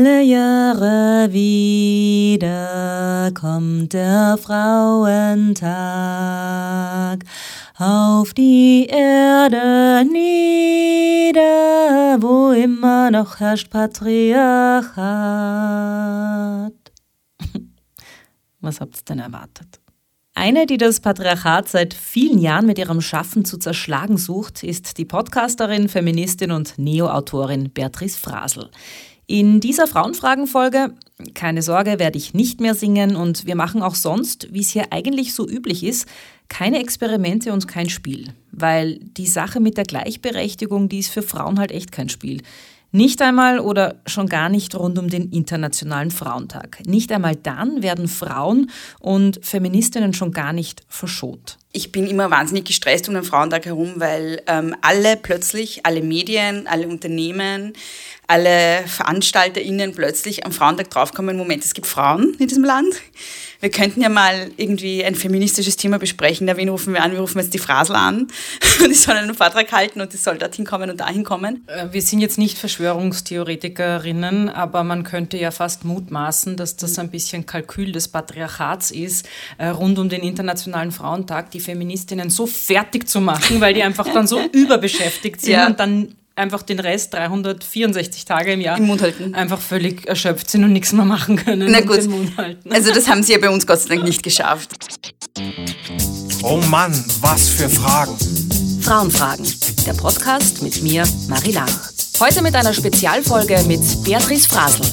Alle Jahre wieder kommt der Frauentag auf die Erde nieder, wo immer noch herrscht Patriarchat. Was habt ihr denn erwartet? Eine, die das Patriarchat seit vielen Jahren mit ihrem Schaffen zu zerschlagen sucht, ist die Podcasterin, Feministin und Neo-Autorin Beatrice Frasel. In dieser Frauenfragen-Folge, keine Sorge, werde ich nicht mehr singen und wir machen auch sonst, wie es hier eigentlich so üblich ist, keine Experimente und kein Spiel. Weil die Sache mit der Gleichberechtigung, die ist für Frauen halt echt kein Spiel. Nicht einmal oder schon gar nicht rund um den Internationalen Frauentag. Nicht einmal dann werden Frauen und Feministinnen schon gar nicht verschont. Ich bin immer wahnsinnig gestresst um den Frauentag herum, weil ähm, alle plötzlich, alle Medien, alle Unternehmen, alle VeranstalterInnen plötzlich am Frauentag draufkommen, Moment, es gibt Frauen in diesem Land wir könnten ja mal irgendwie ein feministisches Thema besprechen. Da wen rufen wir an? Wir rufen jetzt die Frasel an und die sollen einen Vortrag halten und die soll dorthin kommen und dahin kommen. Äh, wir sind jetzt nicht Verschwörungstheoretikerinnen, aber man könnte ja fast mutmaßen, dass das ein bisschen Kalkül des Patriarchats ist, äh, rund um den Internationalen Frauentag die Feministinnen so fertig zu machen, weil die einfach dann so überbeschäftigt sind ja. und dann einfach den Rest 364 Tage im Jahr Im Mund halten. einfach völlig erschöpft sind und nichts mehr machen können. Na gut, also das haben sie ja bei uns Gott sei Dank nicht geschafft. Oh Mann, was für Fragen. Frauenfragen, der Podcast mit mir, Marie Lang. Heute mit einer Spezialfolge mit Beatrice Frasel.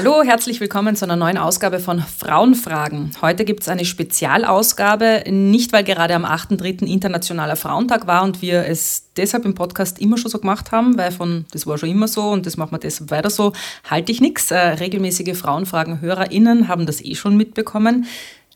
Hallo, herzlich willkommen zu einer neuen Ausgabe von Frauenfragen. Heute gibt es eine Spezialausgabe, nicht weil gerade am 8.3. Internationaler Frauentag war und wir es deshalb im Podcast immer schon so gemacht haben, weil von das war schon immer so und das machen wir deshalb weiter so, halte ich nichts. Äh, regelmäßige Frauenfragen-HörerInnen haben das eh schon mitbekommen.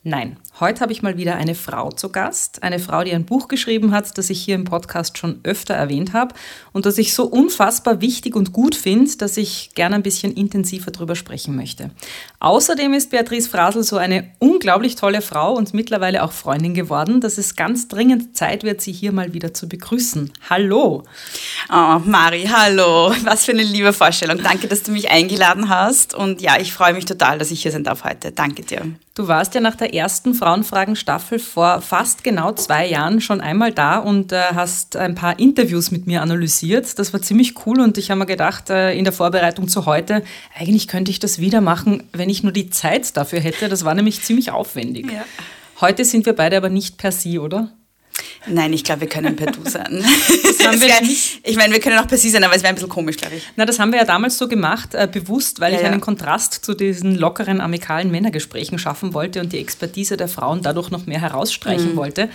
Nein, heute habe ich mal wieder eine Frau zu Gast. Eine Frau, die ein Buch geschrieben hat, das ich hier im Podcast schon öfter erwähnt habe und das ich so unfassbar wichtig und gut finde, dass ich gerne ein bisschen intensiver darüber sprechen möchte. Außerdem ist Beatrice Frasel so eine unglaublich tolle Frau und mittlerweile auch Freundin geworden, dass es ganz dringend Zeit wird, sie hier mal wieder zu begrüßen. Hallo! Oh, Mari, hallo! Was für eine liebe Vorstellung. Danke, dass du mich eingeladen hast und ja, ich freue mich total, dass ich hier sein darf heute. Danke dir. Du warst ja nach der ersten Frauenfragen-Staffel vor fast genau zwei Jahren schon einmal da und äh, hast ein paar Interviews mit mir analysiert. Das war ziemlich cool und ich habe mir gedacht, äh, in der Vorbereitung zu heute, eigentlich könnte ich das wieder machen, wenn ich nur die Zeit dafür hätte. Das war nämlich ziemlich aufwendig. Ja. Heute sind wir beide aber nicht per Sie, oder? Nein, ich glaube, wir können per Du sein. ich meine, wir können auch per Sie sein, aber es wäre ein bisschen komisch, glaube ich. Na, das haben wir ja damals so gemacht, äh, bewusst, weil ja, ich einen Kontrast zu diesen lockeren, amikalen Männergesprächen schaffen wollte und die Expertise der Frauen dadurch noch mehr herausstreichen mhm. wollte.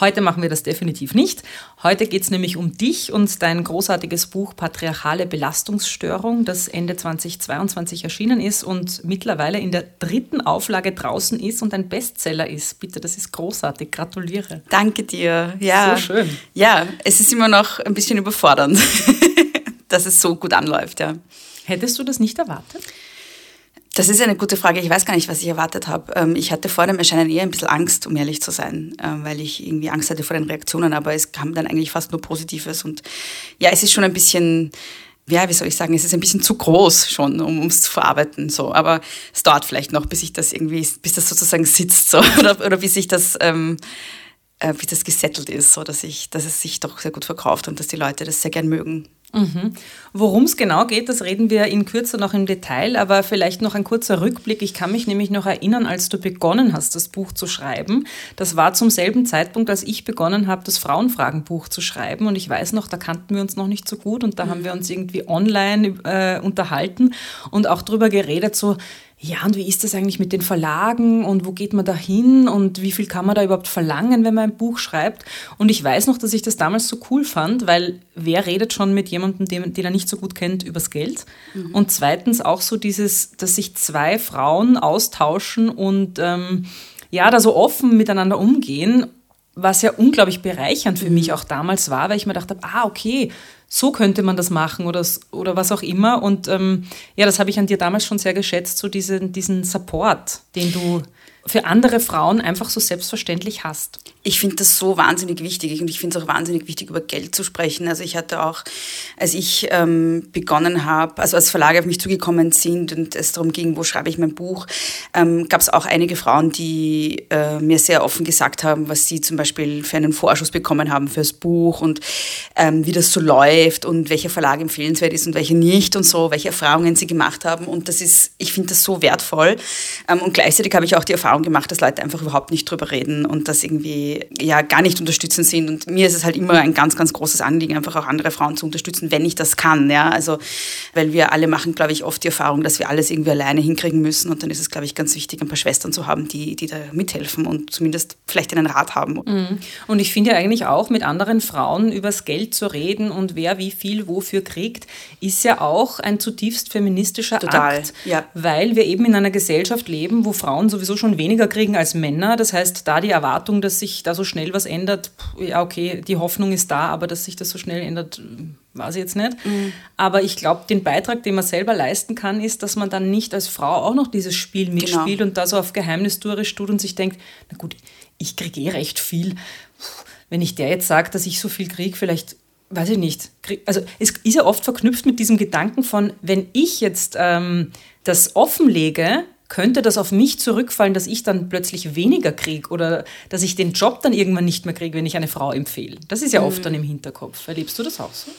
Heute machen wir das definitiv nicht. Heute geht es nämlich um dich und dein großartiges Buch Patriarchale Belastungsstörung, das Ende 2022 erschienen ist und mittlerweile in der dritten Auflage draußen ist und ein Bestseller ist. Bitte, das ist großartig. Gratuliere. Danke dir ja. So schön. Ja, es ist immer noch ein bisschen überfordernd, dass es so gut anläuft, ja. Hättest du das nicht erwartet? Das ist eine gute Frage. Ich weiß gar nicht, was ich erwartet habe. Ähm, ich hatte vor dem Erscheinen eher ein bisschen Angst, um ehrlich zu sein, ähm, weil ich irgendwie Angst hatte vor den Reaktionen, aber es kam dann eigentlich fast nur Positives. Und ja, es ist schon ein bisschen, ja, wie soll ich sagen, es ist ein bisschen zu groß schon, um es zu verarbeiten. So. Aber es dauert vielleicht noch, bis ich das irgendwie, bis das sozusagen sitzt so. oder, oder bis ich das ähm, äh, wie das gesettelt ist, so dass, ich, dass es sich doch sehr gut verkauft und dass die Leute das sehr gern mögen. Mhm. Worum es genau geht, das reden wir in Kürze noch im Detail, aber vielleicht noch ein kurzer Rückblick. Ich kann mich nämlich noch erinnern, als du begonnen hast, das Buch zu schreiben. Das war zum selben Zeitpunkt, als ich begonnen habe, das Frauenfragenbuch zu schreiben. Und ich weiß noch, da kannten wir uns noch nicht so gut und da haben wir uns irgendwie online äh, unterhalten und auch darüber geredet, so ja, und wie ist das eigentlich mit den Verlagen und wo geht man da hin und wie viel kann man da überhaupt verlangen, wenn man ein Buch schreibt? Und ich weiß noch, dass ich das damals so cool fand, weil wer redet schon mit jemandem, den, den er nicht so gut kennt, übers Geld? Mhm. Und zweitens auch so dieses, dass sich zwei Frauen austauschen und ähm, ja, da so offen miteinander umgehen, was ja unglaublich bereichernd für mhm. mich auch damals war, weil ich mir dachte, ah, okay, so könnte man das machen oder, oder was auch immer. Und ähm, ja, das habe ich an dir damals schon sehr geschätzt, so diesen, diesen Support, den du für andere Frauen einfach so selbstverständlich hast? Ich finde das so wahnsinnig wichtig und ich finde es auch wahnsinnig wichtig, über Geld zu sprechen. Also ich hatte auch, als ich ähm, begonnen habe, also als Verlage auf mich zugekommen sind und es darum ging, wo schreibe ich mein Buch, ähm, gab es auch einige Frauen, die äh, mir sehr offen gesagt haben, was sie zum Beispiel für einen Vorschuss bekommen haben fürs Buch und ähm, wie das so läuft und welcher Verlag empfehlenswert ist und welcher nicht und so, welche Erfahrungen sie gemacht haben. Und das ist, ich finde das so wertvoll. Ähm, und gleichzeitig habe ich auch die Erfahrung gemacht, dass Leute einfach überhaupt nicht drüber reden und das irgendwie ja gar nicht unterstützend sind. Und mir ist es halt immer ein ganz, ganz großes Anliegen, einfach auch andere Frauen zu unterstützen, wenn ich das kann. Ja? Also, weil wir alle machen, glaube ich, oft die Erfahrung, dass wir alles irgendwie alleine hinkriegen müssen. Und dann ist es, glaube ich, ganz wichtig, ein paar Schwestern zu haben, die, die da mithelfen und zumindest vielleicht einen Rat haben. Mhm. Und ich finde ja eigentlich auch, mit anderen Frauen übers Geld zu reden und wer wie viel wofür kriegt, ist ja auch ein zutiefst feministischer Total, Akt. Ja. Weil wir eben in einer Gesellschaft leben, wo Frauen sowieso schon weniger kriegen als Männer. Das heißt, da die Erwartung, dass sich da so schnell was ändert, ja, okay, die Hoffnung ist da, aber dass sich das so schnell ändert, weiß ich jetzt nicht. Mhm. Aber ich glaube, den Beitrag, den man selber leisten kann, ist, dass man dann nicht als Frau auch noch dieses Spiel genau. mitspielt genau. und da so auf Geheimnistourisch tut und sich denkt, na gut, ich kriege eh recht viel. Wenn ich der jetzt sage, dass ich so viel kriege, vielleicht weiß ich nicht. Also es ist ja oft verknüpft mit diesem Gedanken von, wenn ich jetzt ähm, das offenlege, könnte das auf mich zurückfallen, dass ich dann plötzlich weniger kriege oder dass ich den Job dann irgendwann nicht mehr kriege, wenn ich eine Frau empfehle. Das ist ja oft mhm. dann im Hinterkopf. Erlebst du das auch so?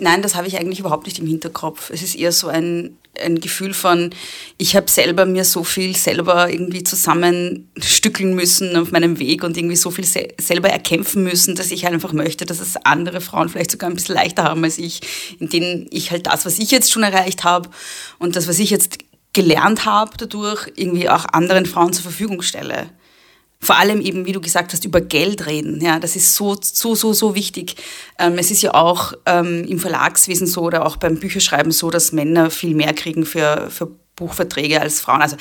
Nein, das habe ich eigentlich überhaupt nicht im Hinterkopf. Es ist eher so ein, ein Gefühl von, ich habe selber mir so viel selber irgendwie zusammenstückeln müssen auf meinem Weg und irgendwie so viel se selber erkämpfen müssen, dass ich halt einfach möchte, dass es andere Frauen vielleicht sogar ein bisschen leichter haben als ich, in denen ich halt das, was ich jetzt schon erreicht habe und das, was ich jetzt gelernt habe, dadurch irgendwie auch anderen Frauen zur Verfügung stelle. Vor allem eben, wie du gesagt hast, über Geld reden. Ja, das ist so, so, so, so wichtig. Ähm, es ist ja auch ähm, im Verlagswesen so oder auch beim Bücherschreiben so, dass Männer viel mehr kriegen für, für Buchverträge als Frauen. Also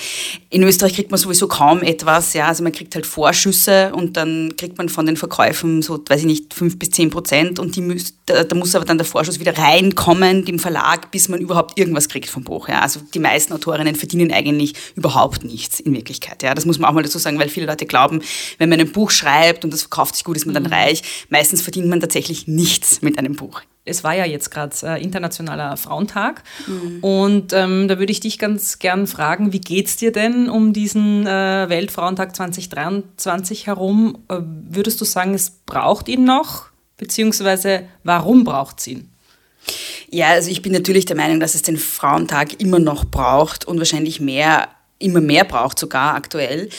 in Österreich kriegt man sowieso kaum etwas, ja. Also man kriegt halt Vorschüsse und dann kriegt man von den Verkäufen so, weiß ich nicht, fünf bis zehn Prozent und die müß, da, da, muss aber dann der Vorschuss wieder reinkommen, dem Verlag, bis man überhaupt irgendwas kriegt vom Buch, ja. Also die meisten Autorinnen verdienen eigentlich überhaupt nichts in Wirklichkeit, ja. Das muss man auch mal dazu sagen, weil viele Leute glauben, wenn man ein Buch schreibt und das verkauft sich gut, ist man dann mhm. reich. Meistens verdient man tatsächlich nichts mit einem Buch es war ja jetzt gerade äh, Internationaler Frauentag mhm. und ähm, da würde ich dich ganz gern fragen, wie geht es dir denn um diesen äh, Weltfrauentag 2023 herum? Äh, würdest du sagen, es braucht ihn noch, beziehungsweise warum braucht es ihn? Ja, also ich bin natürlich der Meinung, dass es den Frauentag immer noch braucht und wahrscheinlich mehr immer mehr braucht sogar aktuell.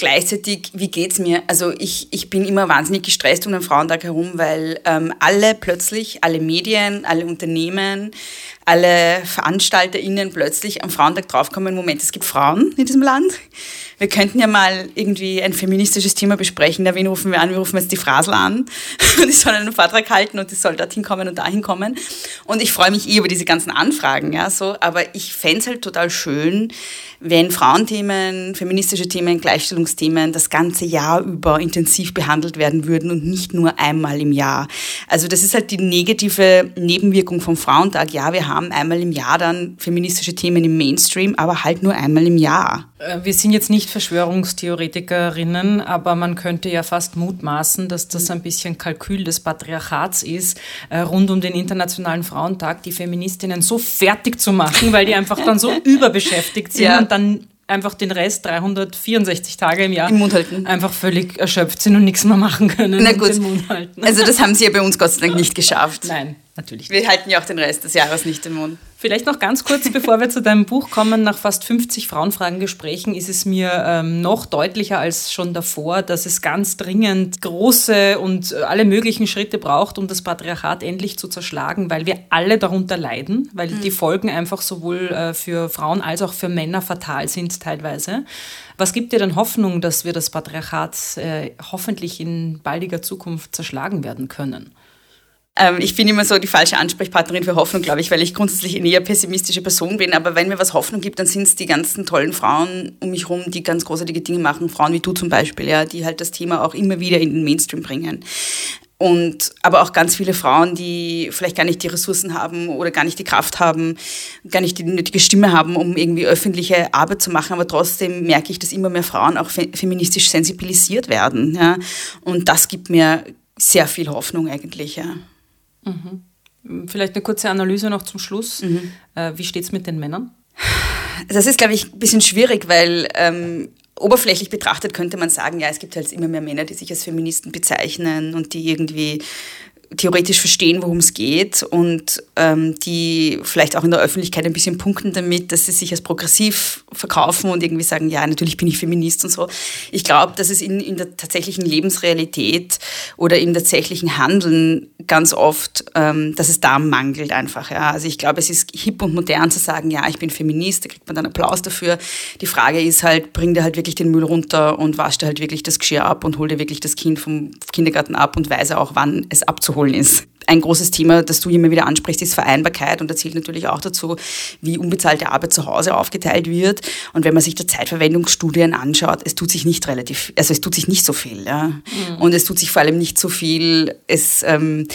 Gleichzeitig, wie geht's mir? Also ich, ich bin immer wahnsinnig gestresst um den Frauentag herum, weil ähm, alle plötzlich, alle Medien, alle Unternehmen, alle VeranstalterInnen plötzlich am Frauentag draufkommen, Moment, es gibt Frauen in diesem Land. Wir könnten ja mal irgendwie ein feministisches Thema besprechen. Da wen rufen wir an? Wir rufen jetzt die Frasel an. Und die sollen einen Vortrag halten und die soll dorthin kommen und dahin kommen. Und ich freue mich eh über diese ganzen Anfragen, ja, so. Aber ich fände es halt total schön, wenn Frauenthemen, feministische Themen, Gleichstellungsthemen das ganze Jahr über intensiv behandelt werden würden und nicht nur einmal im Jahr. Also das ist halt die negative Nebenwirkung vom Frauentag. Ja, wir haben einmal im Jahr dann feministische Themen im Mainstream, aber halt nur einmal im Jahr. Äh, wir sind jetzt nicht Verschwörungstheoretikerinnen, aber man könnte ja fast mutmaßen, dass das ein bisschen Kalkül des Patriarchats ist, äh, rund um den Internationalen Frauentag die Feministinnen so fertig zu machen, weil die einfach dann so überbeschäftigt sind ja dann einfach den Rest 364 Tage im Jahr Im Mund halten. einfach völlig erschöpft sind und nichts mehr machen können. Na gut. Also das haben sie ja bei uns Gott sei Dank nicht geschafft. Nein, natürlich. Wir halten ja auch den Rest des Jahres nicht den Mund. Vielleicht noch ganz kurz, bevor wir zu deinem Buch kommen, nach fast 50 Frauenfragengesprächen ist es mir ähm, noch deutlicher als schon davor, dass es ganz dringend große und äh, alle möglichen Schritte braucht, um das Patriarchat endlich zu zerschlagen, weil wir alle darunter leiden, weil mhm. die Folgen einfach sowohl äh, für Frauen als auch für Männer fatal sind teilweise. Was gibt dir denn Hoffnung, dass wir das Patriarchat äh, hoffentlich in baldiger Zukunft zerschlagen werden können? Ähm, ich bin immer so die falsche Ansprechpartnerin für Hoffnung, glaube ich, weil ich grundsätzlich eine eher pessimistische Person bin. Aber wenn mir was Hoffnung gibt, dann sind es die ganzen tollen Frauen um mich herum, die ganz großartige Dinge machen. Frauen wie du zum Beispiel, ja, die halt das Thema auch immer wieder in den Mainstream bringen. und aber auch ganz viele Frauen, die vielleicht gar nicht die Ressourcen haben oder gar nicht die Kraft haben, gar nicht die nötige Stimme haben, um irgendwie öffentliche Arbeit zu machen. Aber trotzdem merke ich, dass immer mehr Frauen auch feministisch sensibilisiert werden. Ja? Und das gibt mir sehr viel Hoffnung eigentlich. Ja. Mhm. Vielleicht eine kurze Analyse noch zum Schluss. Mhm. Äh, wie steht es mit den Männern? Das ist, glaube ich, ein bisschen schwierig, weil ähm, oberflächlich betrachtet könnte man sagen, ja, es gibt halt immer mehr Männer, die sich als Feministen bezeichnen und die irgendwie theoretisch verstehen, worum es geht und ähm, die vielleicht auch in der Öffentlichkeit ein bisschen punkten damit, dass sie sich als progressiv verkaufen und irgendwie sagen, ja, natürlich bin ich Feminist und so. Ich glaube, dass es in, in der tatsächlichen Lebensrealität oder im tatsächlichen Handeln ganz oft, ähm, dass es da mangelt einfach. Ja. Also ich glaube, es ist hip und modern zu sagen, ja, ich bin Feminist, da kriegt man dann Applaus dafür. Die Frage ist halt, bring dir halt wirklich den Müll runter und wasch dir halt wirklich das Geschirr ab und hol dir wirklich das Kind vom Kindergarten ab und weise auch, wann es abzuholen ist. Ein großes Thema, das du immer wieder ansprichst, ist Vereinbarkeit und da zählt natürlich auch dazu, wie unbezahlte Arbeit zu Hause aufgeteilt wird. Und wenn man sich da Zeitverwendungsstudien anschaut, es tut sich nicht relativ, also es tut sich nicht so viel. Ja. Mhm. Und es tut sich vor allem nicht so viel, es ähm,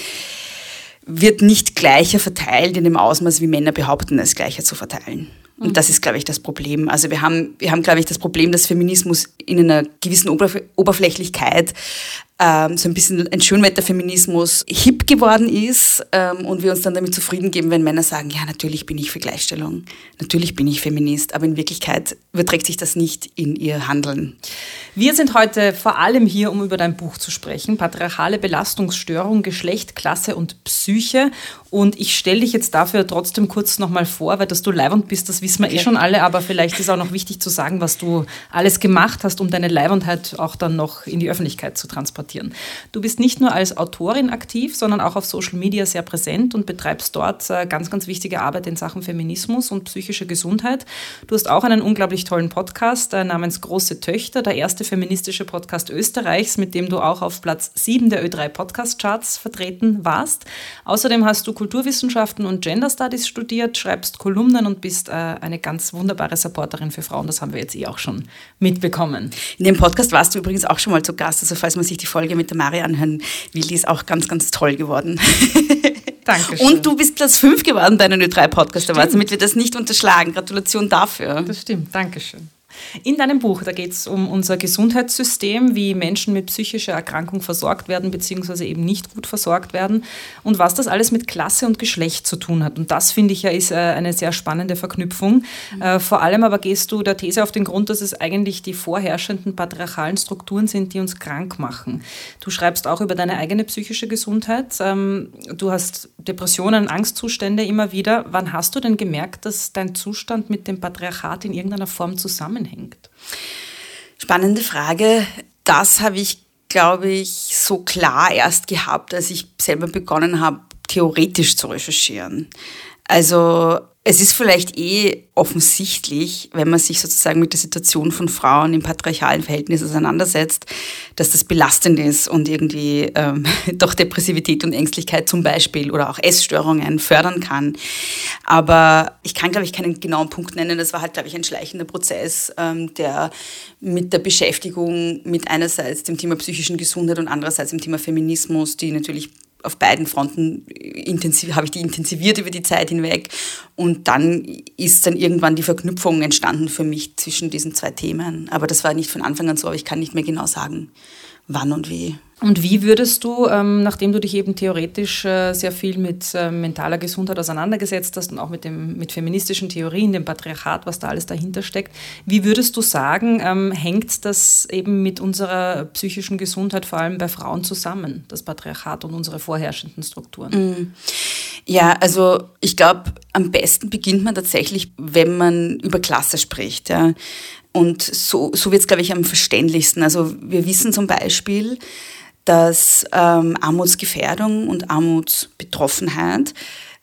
wird nicht gleicher verteilt in dem Ausmaß, wie Männer behaupten, es gleicher zu verteilen. Und mhm. das ist, glaube ich, das Problem. Also wir haben, wir haben, glaube ich, das Problem, dass Feminismus in einer gewissen Oberflächlichkeit ähm, so ein bisschen ein Schönwetterfeminismus hip geworden ist ähm, und wir uns dann damit zufrieden geben, wenn Männer sagen, ja, natürlich bin ich für Gleichstellung, natürlich bin ich Feminist, aber in Wirklichkeit überträgt sich das nicht in ihr Handeln. Wir sind heute vor allem hier, um über dein Buch zu sprechen, Patriarchale Belastungsstörung, Geschlecht, Klasse und Psyche. Und ich stelle dich jetzt dafür trotzdem kurz nochmal vor, weil dass du Leibwand bist, das wissen wir okay. eh schon alle, aber vielleicht ist auch noch wichtig zu sagen, was du alles gemacht hast, um deine Leibwandheit auch dann noch in die Öffentlichkeit zu transportieren transportieren. Du bist nicht nur als Autorin aktiv, sondern auch auf Social Media sehr präsent und betreibst dort äh, ganz, ganz wichtige Arbeit in Sachen Feminismus und psychische Gesundheit. Du hast auch einen unglaublich tollen Podcast äh, namens Große Töchter, der erste feministische Podcast Österreichs, mit dem du auch auf Platz 7 der Ö3 Podcast Charts vertreten warst. Außerdem hast du Kulturwissenschaften und Gender Studies studiert, schreibst Kolumnen und bist äh, eine ganz wunderbare Supporterin für Frauen. Das haben wir jetzt eh auch schon mitbekommen. In dem Podcast warst du übrigens auch schon mal zu Gast, also falls man sich die Folge mit der Mari anhören will, die ist auch ganz, ganz toll geworden. Dankeschön. Und du bist Platz 5 geworden bei einer Ö3-Podcast Awards, damit wir das nicht unterschlagen. Gratulation dafür. Das stimmt, Dankeschön. In deinem Buch, da geht es um unser Gesundheitssystem, wie Menschen mit psychischer Erkrankung versorgt werden bzw. eben nicht gut versorgt werden und was das alles mit Klasse und Geschlecht zu tun hat. Und das finde ich ja ist äh, eine sehr spannende Verknüpfung. Mhm. Vor allem aber gehst du der These auf den Grund, dass es eigentlich die vorherrschenden patriarchalen Strukturen sind, die uns krank machen. Du schreibst auch über deine eigene psychische Gesundheit. Ähm, du hast Depressionen, Angstzustände immer wieder. Wann hast du denn gemerkt, dass dein Zustand mit dem Patriarchat in irgendeiner Form zusammenhängt? Zusammenhängt? Spannende Frage. Das habe ich, glaube ich, so klar erst gehabt, als ich selber begonnen habe, theoretisch zu recherchieren. Also es ist vielleicht eh offensichtlich, wenn man sich sozusagen mit der Situation von Frauen im patriarchalen Verhältnis auseinandersetzt, dass das belastend ist und irgendwie ähm, doch Depressivität und Ängstlichkeit zum Beispiel oder auch Essstörungen fördern kann. Aber ich kann, glaube ich, keinen genauen Punkt nennen. Das war halt, glaube ich, ein schleichender Prozess, ähm, der mit der Beschäftigung mit einerseits dem Thema psychischen Gesundheit und andererseits dem Thema Feminismus, die natürlich auf beiden Fronten intensiv, habe ich die intensiviert über die Zeit hinweg. Und dann ist dann irgendwann die Verknüpfung entstanden für mich zwischen diesen zwei Themen. Aber das war nicht von Anfang an so, aber ich kann nicht mehr genau sagen, wann und wie. Und wie würdest du, ähm, nachdem du dich eben theoretisch äh, sehr viel mit äh, mentaler Gesundheit auseinandergesetzt hast und auch mit, dem, mit feministischen Theorien, dem Patriarchat, was da alles dahinter steckt, wie würdest du sagen, ähm, hängt das eben mit unserer psychischen Gesundheit vor allem bei Frauen zusammen, das Patriarchat und unsere vorherrschenden Strukturen? Mm. Ja, also ich glaube, am besten beginnt man tatsächlich, wenn man über Klasse spricht. Ja. Und so, so wird es, glaube ich, am verständlichsten. Also wir wissen zum Beispiel, dass ähm, Armutsgefährdung und Armutsbetroffenheit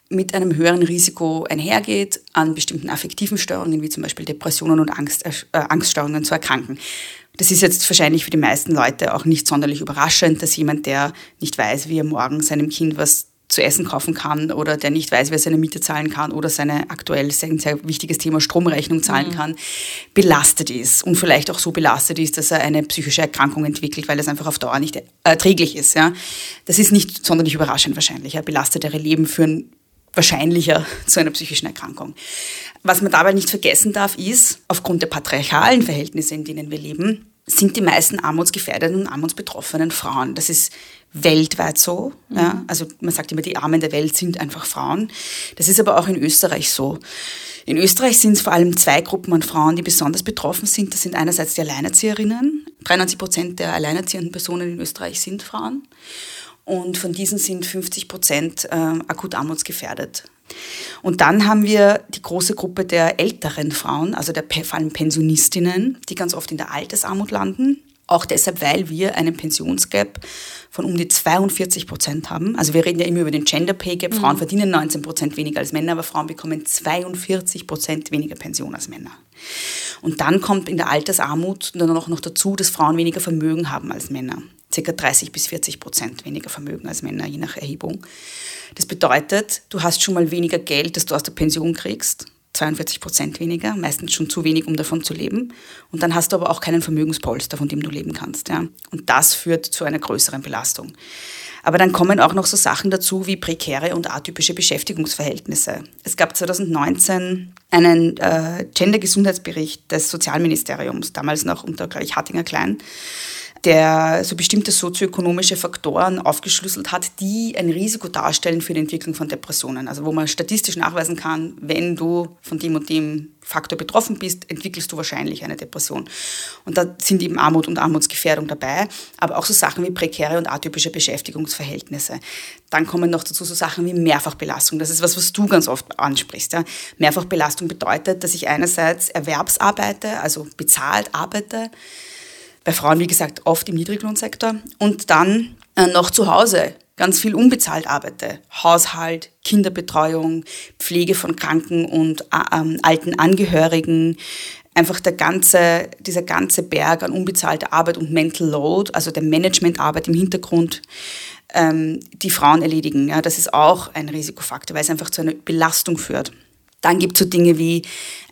mit einem höheren Risiko einhergeht, an bestimmten affektiven Störungen wie zum Beispiel Depressionen und Angst, äh, Angststörungen zu erkranken. Das ist jetzt wahrscheinlich für die meisten Leute auch nicht sonderlich überraschend, dass jemand, der nicht weiß, wie er morgen seinem Kind was zu essen kaufen kann oder der nicht weiß, wer seine Miete zahlen kann oder seine aktuell sehr, sehr wichtiges Thema Stromrechnung zahlen mhm. kann, belastet ist und vielleicht auch so belastet ist, dass er eine psychische Erkrankung entwickelt, weil es einfach auf Dauer nicht erträglich ist. Ja. Das ist nicht sonderlich überraschend wahrscheinlich. Ja. Belastetere Leben führen wahrscheinlicher zu einer psychischen Erkrankung. Was man dabei nicht vergessen darf, ist, aufgrund der patriarchalen Verhältnisse, in denen wir leben, sind die meisten armutsgefährdeten und armutsbetroffenen Frauen. Das ist weltweit so. Mhm. Ja? Also man sagt immer, die Armen der Welt sind einfach Frauen. Das ist aber auch in Österreich so. In Österreich sind es vor allem zwei Gruppen an Frauen, die besonders betroffen sind. Das sind einerseits die Alleinerzieherinnen. 93 Prozent der alleinerziehenden Personen in Österreich sind Frauen. Und von diesen sind 50 Prozent äh, akut armutsgefährdet. Und dann haben wir die große Gruppe der älteren Frauen, also der vor allem Pensionistinnen, die ganz oft in der Altersarmut landen. Auch deshalb, weil wir einen Pensionsgap von um die 42 Prozent haben. Also wir reden ja immer über den Gender Pay Gap. Frauen mhm. verdienen 19 Prozent weniger als Männer, aber Frauen bekommen 42 Prozent weniger Pension als Männer. Und dann kommt in der Altersarmut dann auch noch dazu, dass Frauen weniger Vermögen haben als Männer. Circa 30 bis 40 Prozent weniger Vermögen als Männer, je nach Erhebung. Das bedeutet, du hast schon mal weniger Geld, das du aus der Pension kriegst. 42 Prozent weniger, meistens schon zu wenig, um davon zu leben. Und dann hast du aber auch keinen Vermögenspolster, von dem du leben kannst. Ja? Und das führt zu einer größeren Belastung. Aber dann kommen auch noch so Sachen dazu wie prekäre und atypische Beschäftigungsverhältnisse. Es gab 2019 einen äh, Gender-Gesundheitsbericht des Sozialministeriums, damals noch unter, glaube ich, Hartinger Klein der so bestimmte sozioökonomische Faktoren aufgeschlüsselt hat, die ein Risiko darstellen für die Entwicklung von Depressionen. Also wo man statistisch nachweisen kann, wenn du von dem und dem Faktor betroffen bist, entwickelst du wahrscheinlich eine Depression. Und da sind eben Armut und Armutsgefährdung dabei, aber auch so Sachen wie prekäre und atypische Beschäftigungsverhältnisse. Dann kommen noch dazu so Sachen wie Mehrfachbelastung. Das ist was, was du ganz oft ansprichst. Ja. Mehrfachbelastung bedeutet, dass ich einerseits erwerbsarbeite, also bezahlt arbeite, bei Frauen, wie gesagt, oft im Niedriglohnsektor und dann äh, noch zu Hause ganz viel unbezahlt arbeite. Haushalt, Kinderbetreuung, Pflege von kranken und äh, ähm, alten Angehörigen, einfach der ganze, dieser ganze Berg an unbezahlter Arbeit und Mental Load, also der Managementarbeit im Hintergrund, ähm, die Frauen erledigen. Ja, das ist auch ein Risikofaktor, weil es einfach zu einer Belastung führt. Dann gibt es so Dinge wie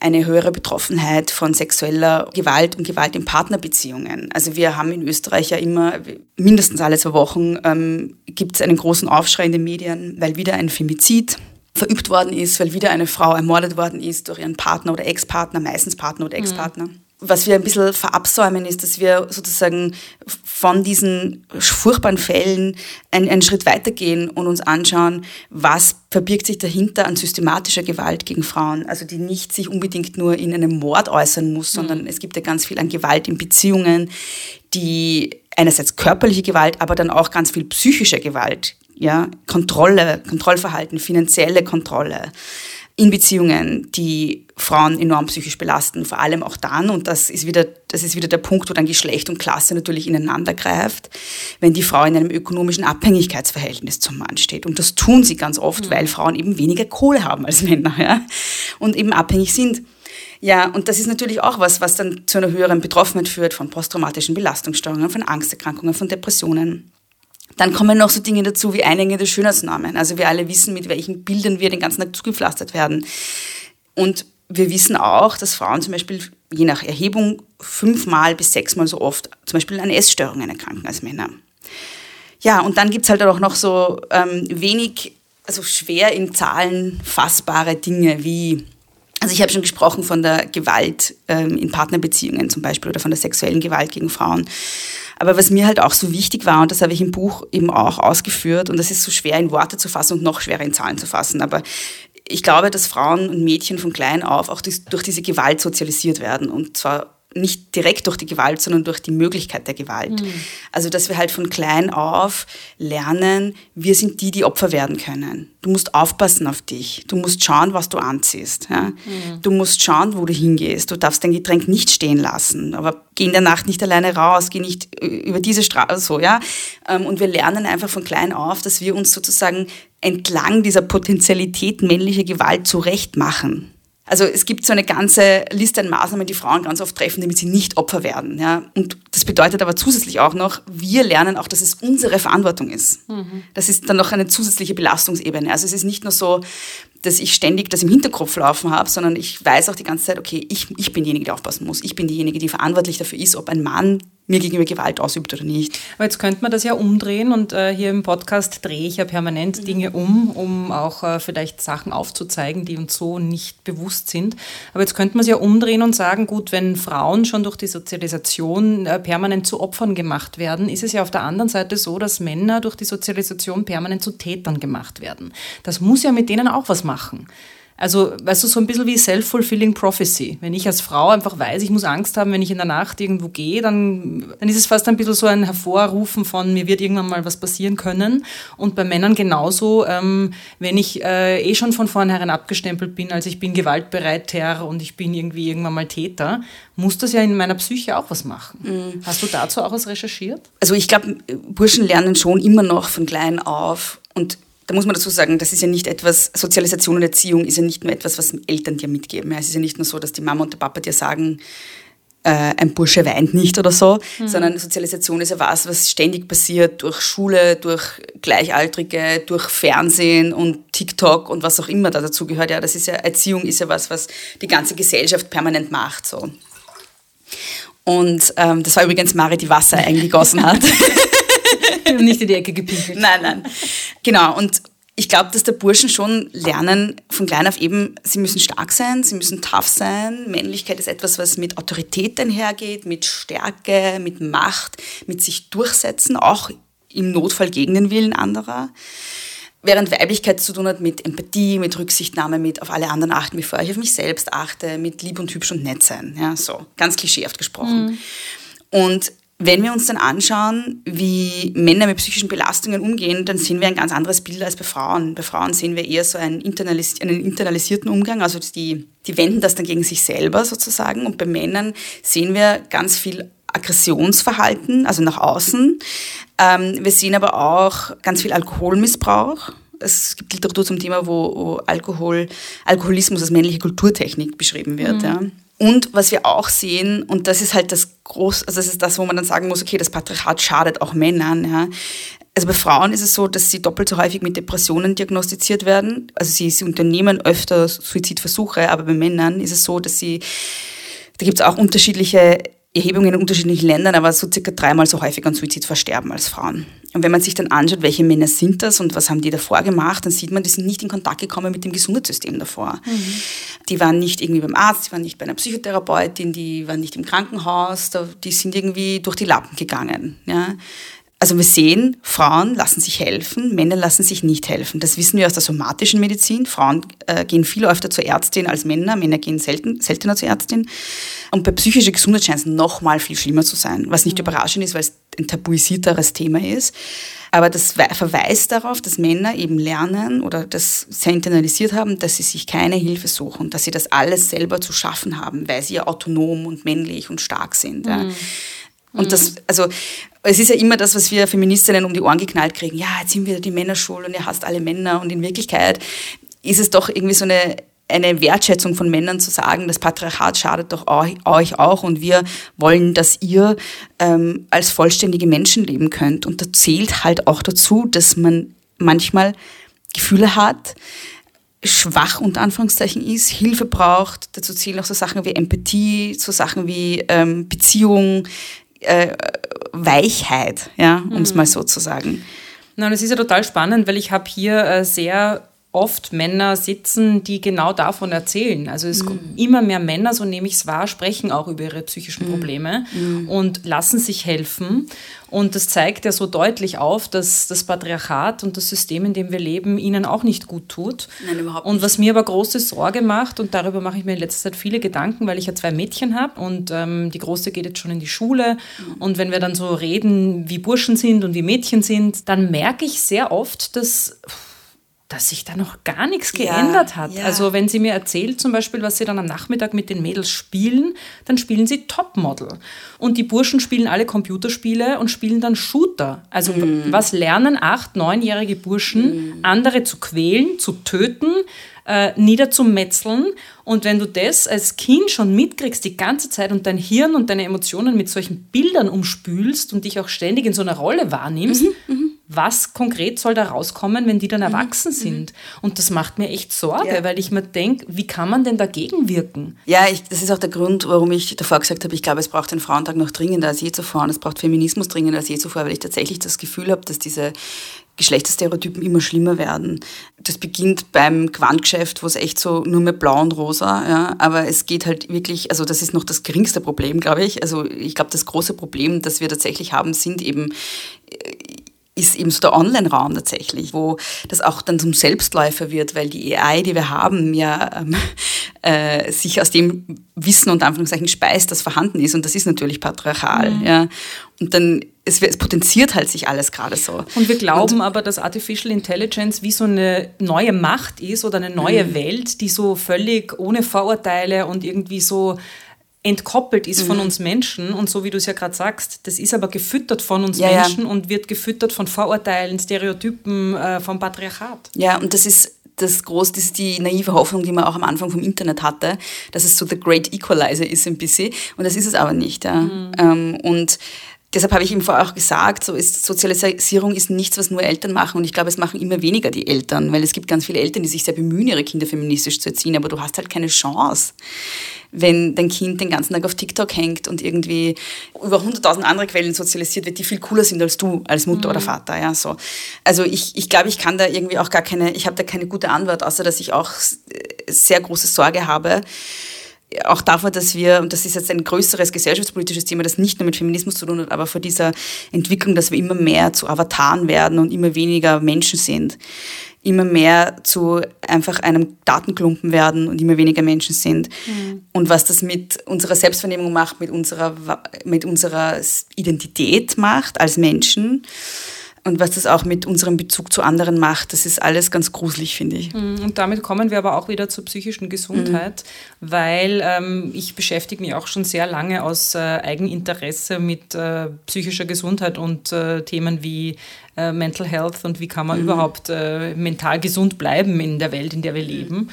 eine höhere Betroffenheit von sexueller Gewalt und Gewalt in Partnerbeziehungen. Also wir haben in Österreich ja immer, mindestens alle zwei Wochen, ähm, gibt es einen großen Aufschrei in den Medien, weil wieder ein Femizid verübt worden ist, weil wieder eine Frau ermordet worden ist durch ihren Partner oder Ex-Partner, meistens Partner oder Ex-Partner. Mhm was wir ein bisschen verabsäumen, ist, dass wir sozusagen von diesen furchtbaren Fällen einen, einen Schritt weitergehen und uns anschauen, was verbirgt sich dahinter an systematischer Gewalt gegen Frauen. Also die nicht sich unbedingt nur in einem Mord äußern muss, sondern mhm. es gibt ja ganz viel an Gewalt in Beziehungen, die einerseits körperliche Gewalt, aber dann auch ganz viel psychische Gewalt, ja, Kontrolle, Kontrollverhalten, finanzielle Kontrolle in Beziehungen, die Frauen enorm psychisch belasten, vor allem auch dann, und das ist wieder, das ist wieder der Punkt, wo dann Geschlecht und Klasse natürlich ineinander greift, wenn die Frau in einem ökonomischen Abhängigkeitsverhältnis zum Mann steht. Und das tun sie ganz oft, mhm. weil Frauen eben weniger Kohle haben als Männer, ja, und eben abhängig sind. Ja, und das ist natürlich auch was, was dann zu einer höheren Betroffenheit führt von posttraumatischen Belastungsstörungen, von Angsterkrankungen, von Depressionen. Dann kommen noch so Dinge dazu wie einengende Schönheitsnormen. Also wir alle wissen, mit welchen Bildern wir den ganzen Tag zugepflastert werden. Und wir wissen auch, dass Frauen zum Beispiel je nach Erhebung fünfmal bis sechsmal so oft zum Beispiel an Essstörungen erkranken als Männer. Ja, und dann gibt es halt auch noch so ähm, wenig, also schwer in Zahlen fassbare Dinge wie, also ich habe schon gesprochen von der Gewalt ähm, in Partnerbeziehungen zum Beispiel oder von der sexuellen Gewalt gegen Frauen. Aber was mir halt auch so wichtig war, und das habe ich im Buch eben auch ausgeführt, und das ist so schwer in Worte zu fassen und noch schwerer in Zahlen zu fassen, aber ich glaube, dass Frauen und Mädchen von klein auf auch durch diese Gewalt sozialisiert werden. Und zwar nicht direkt durch die Gewalt, sondern durch die Möglichkeit der Gewalt. Mhm. Also, dass wir halt von klein auf lernen, wir sind die, die Opfer werden können. Du musst aufpassen auf dich. Du musst schauen, was du anziehst. Ja? Mhm. Du musst schauen, wo du hingehst. Du darfst dein Getränk nicht stehen lassen. Aber geh in der Nacht nicht alleine raus, geh nicht über diese Straße, so, ja. Ähm, und wir lernen einfach von klein auf, dass wir uns sozusagen entlang dieser Potenzialität männlicher Gewalt zurecht machen. Also es gibt so eine ganze Liste an Maßnahmen, die Frauen ganz oft treffen, damit sie nicht Opfer werden. Ja? Und das bedeutet aber zusätzlich auch noch, wir lernen auch, dass es unsere Verantwortung ist. Mhm. Das ist dann noch eine zusätzliche Belastungsebene. Also es ist nicht nur so, dass ich ständig das im Hinterkopf laufen habe, sondern ich weiß auch die ganze Zeit, okay, ich, ich bin diejenige, die aufpassen muss. Ich bin diejenige, die verantwortlich dafür ist, ob ein Mann mir gegenüber Gewalt ausübt oder nicht. Aber jetzt könnte man das ja umdrehen und äh, hier im Podcast drehe ich ja permanent Dinge um, um auch äh, vielleicht Sachen aufzuzeigen, die uns so nicht bewusst sind. Aber jetzt könnte man es ja umdrehen und sagen, gut, wenn Frauen schon durch die Sozialisation äh, permanent zu Opfern gemacht werden, ist es ja auf der anderen Seite so, dass Männer durch die Sozialisation permanent zu Tätern gemacht werden. Das muss ja mit denen auch was machen. Also, weißt du, so ein bisschen wie Self-Fulfilling Prophecy. Wenn ich als Frau einfach weiß, ich muss Angst haben, wenn ich in der Nacht irgendwo gehe, dann, dann ist es fast ein bisschen so ein Hervorrufen von, mir wird irgendwann mal was passieren können. Und bei Männern genauso, ähm, wenn ich äh, eh schon von vornherein abgestempelt bin, als ich bin gewaltbereiter und ich bin irgendwie irgendwann mal Täter, muss das ja in meiner Psyche auch was machen. Mhm. Hast du dazu auch was recherchiert? Also ich glaube, Burschen lernen schon immer noch von klein auf und da muss man dazu sagen, das ist ja nicht etwas, Sozialisation und Erziehung ist ja nicht nur etwas, was Eltern dir mitgeben. Es ist ja nicht nur so, dass die Mama und der Papa dir sagen, äh, ein Bursche weint nicht oder so, mhm. sondern Sozialisation ist ja was, was ständig passiert durch Schule, durch Gleichaltrige, durch Fernsehen und TikTok und was auch immer da dazu gehört. Ja, das ist ja, Erziehung ist ja was, was die ganze Gesellschaft permanent macht, so. Und ähm, das war übrigens Mari, die Wasser eingegossen hat. nicht in die Ecke gepinkelt. Nein, nein. Genau. Und ich glaube, dass der Burschen schon lernen von klein auf eben, sie müssen stark sein, sie müssen tough sein. Männlichkeit ist etwas, was mit Autorität einhergeht, mit Stärke, mit Macht, mit sich durchsetzen, auch im Notfall gegen den Willen anderer. Während Weiblichkeit zu tun hat mit Empathie, mit Rücksichtnahme, mit auf alle anderen achten, bevor ich auf mich selbst achte, mit lieb und hübsch und nett sein. Ja, so, ganz klischeehaft gesprochen. Mhm. Und wenn wir uns dann anschauen, wie Männer mit psychischen Belastungen umgehen, dann sehen wir ein ganz anderes Bild als bei Frauen. Bei Frauen sehen wir eher so einen, internalis einen internalisierten Umgang, also die, die wenden das dann gegen sich selber sozusagen. Und bei Männern sehen wir ganz viel Aggressionsverhalten, also nach außen. Ähm, wir sehen aber auch ganz viel Alkoholmissbrauch. Es gibt Literatur zum Thema, wo, wo Alkohol, Alkoholismus als männliche Kulturtechnik beschrieben wird. Mhm. Ja. Und was wir auch sehen, und das ist halt das groß, also das ist das, wo man dann sagen muss, okay, das Patriarchat schadet auch Männern. Ja. Also bei Frauen ist es so, dass sie doppelt so häufig mit Depressionen diagnostiziert werden. Also sie, sie unternehmen öfter Suizidversuche, aber bei Männern ist es so, dass sie, da gibt es auch unterschiedliche Erhebungen in unterschiedlichen Ländern, aber so circa dreimal so häufig an Suizid versterben als Frauen. Und wenn man sich dann anschaut, welche Männer sind das und was haben die davor gemacht, dann sieht man, die sind nicht in Kontakt gekommen mit dem Gesundheitssystem davor. Mhm. Die waren nicht irgendwie beim Arzt, die waren nicht bei einer Psychotherapeutin, die waren nicht im Krankenhaus, die sind irgendwie durch die Lappen gegangen. Ja. Also wir sehen, Frauen lassen sich helfen, Männer lassen sich nicht helfen. Das wissen wir aus der somatischen Medizin. Frauen äh, gehen viel öfter zur Ärztin als Männer, Männer gehen selten, seltener zur Ärztin. Und bei psychischer Gesundheit scheint es noch mal viel schlimmer zu sein, was nicht mhm. überraschend ist, weil es ein tabuisierteres Thema ist. Aber das verweist darauf, dass Männer eben lernen oder das sehr internalisiert haben, dass sie sich keine Hilfe suchen, dass sie das alles selber zu schaffen haben, weil sie ja autonom und männlich und stark sind. Mhm. Ja. Und das, also es ist ja immer das, was wir Feministinnen um die Ohren geknallt kriegen. Ja, jetzt sind wieder die Männerschule und ihr hasst alle Männer. Und in Wirklichkeit ist es doch irgendwie so eine, eine Wertschätzung von Männern zu sagen, das Patriarchat schadet doch euch auch und wir wollen, dass ihr ähm, als vollständige Menschen leben könnt. Und da zählt halt auch dazu, dass man manchmal Gefühle hat, schwach unter Anführungszeichen ist, Hilfe braucht. Dazu zählen auch so Sachen wie Empathie, so Sachen wie ähm, Beziehung, äh, Weichheit, ja, um es mhm. mal so zu sagen. Nein, das ist ja total spannend, weil ich habe hier äh, sehr oft Männer sitzen, die genau davon erzählen. Also es mm. immer mehr Männer, so nehme ich es wahr, sprechen auch über ihre psychischen mhm. Probleme mm. und lassen sich helfen. Und das zeigt ja so deutlich auf, dass das Patriarchat und das System, in dem wir leben, ihnen auch nicht gut tut. Nein, überhaupt nicht. Und was mir aber große Sorge macht, und darüber mache ich mir in letzter Zeit viele Gedanken, weil ich ja zwei Mädchen habe und ähm, die Große geht jetzt schon in die Schule. Mm. Und wenn wir dann so reden, wie Burschen sind und wie Mädchen sind, dann merke ich sehr oft, dass dass sich da noch gar nichts geändert ja, hat. Ja. Also wenn sie mir erzählt zum Beispiel, was sie dann am Nachmittag mit den Mädels spielen, dann spielen sie Topmodel. Und die Burschen spielen alle Computerspiele und spielen dann Shooter. Also mm. was lernen acht, neunjährige Burschen, mm. andere zu quälen, zu töten, äh, niederzumetzeln. Und wenn du das als Kind schon mitkriegst, die ganze Zeit und dein Hirn und deine Emotionen mit solchen Bildern umspülst und dich auch ständig in so einer Rolle wahrnimmst, mhm, was konkret soll da rauskommen, wenn die dann mhm, erwachsen mhm. sind? Und das macht mir echt Sorge, ja. weil ich mir denke, wie kann man denn dagegen wirken? Ja, ich, das ist auch der Grund, warum ich davor gesagt habe, ich glaube, es braucht den Frauentag noch dringender als je zuvor und es braucht Feminismus dringender als je zuvor, weil ich tatsächlich das Gefühl habe, dass diese Geschlechterstereotypen immer schlimmer werden. Das beginnt beim Quantgeschäft, wo es echt so nur mehr blau und rosa, ja, aber es geht halt wirklich, also das ist noch das geringste Problem, glaube ich. Also ich glaube, das große Problem, das wir tatsächlich haben, sind eben ist eben so der Online-Raum tatsächlich, wo das auch dann zum Selbstläufer wird, weil die AI, die wir haben, ja ähm, äh, sich aus dem Wissen und Anführungszeichen speist, das vorhanden ist. Und das ist natürlich patriarchal. Mhm. Ja. Und dann es, es, potenziert halt sich alles gerade so. Und wir glauben und, aber, dass Artificial Intelligence wie so eine neue Macht ist oder eine neue mhm. Welt, die so völlig ohne Vorurteile und irgendwie so entkoppelt ist mhm. von uns Menschen und so wie du es ja gerade sagst, das ist aber gefüttert von uns ja, Menschen ja. und wird gefüttert von Vorurteilen, Stereotypen, äh, vom Patriarchat. Ja, und das ist das groß, das ist die naive Hoffnung, die man auch am Anfang vom Internet hatte, dass es so the great equalizer ist ein bisschen und das ist es aber nicht. Ja. Mhm. Ähm, und deshalb habe ich ihm vorher auch gesagt, so ist Sozialisierung ist nichts, was nur Eltern machen. Und ich glaube, es machen immer weniger die Eltern, weil es gibt ganz viele Eltern, die sich sehr bemühen, ihre Kinder feministisch zu erziehen, aber du hast halt keine Chance, wenn dein Kind den ganzen Tag auf TikTok hängt und irgendwie über hunderttausend andere Quellen sozialisiert wird, die viel cooler sind als du als Mutter mhm. oder Vater. Ja, so. Also ich, ich glaube, ich kann da irgendwie auch gar keine, ich habe da keine gute Antwort, außer dass ich auch sehr große Sorge habe, auch davor, dass wir, und das ist jetzt ein größeres gesellschaftspolitisches Thema, das nicht nur mit Feminismus zu tun hat, aber vor dieser Entwicklung, dass wir immer mehr zu Avataren werden und immer weniger Menschen sind, immer mehr zu einfach einem Datenklumpen werden und immer weniger Menschen sind. Mhm. Und was das mit unserer Selbstvernehmung macht, mit unserer, mit unserer Identität macht als Menschen und was das auch mit unserem Bezug zu anderen macht, das ist alles ganz gruselig, finde ich. Mhm. Und damit kommen wir aber auch wieder zur psychischen Gesundheit, mhm. weil ähm, ich beschäftige mich auch schon sehr lange aus äh, Eigeninteresse mit äh, psychischer Gesundheit und äh, Themen wie äh, Mental Health und wie kann man mhm. überhaupt äh, mental gesund bleiben in der Welt, in der wir leben.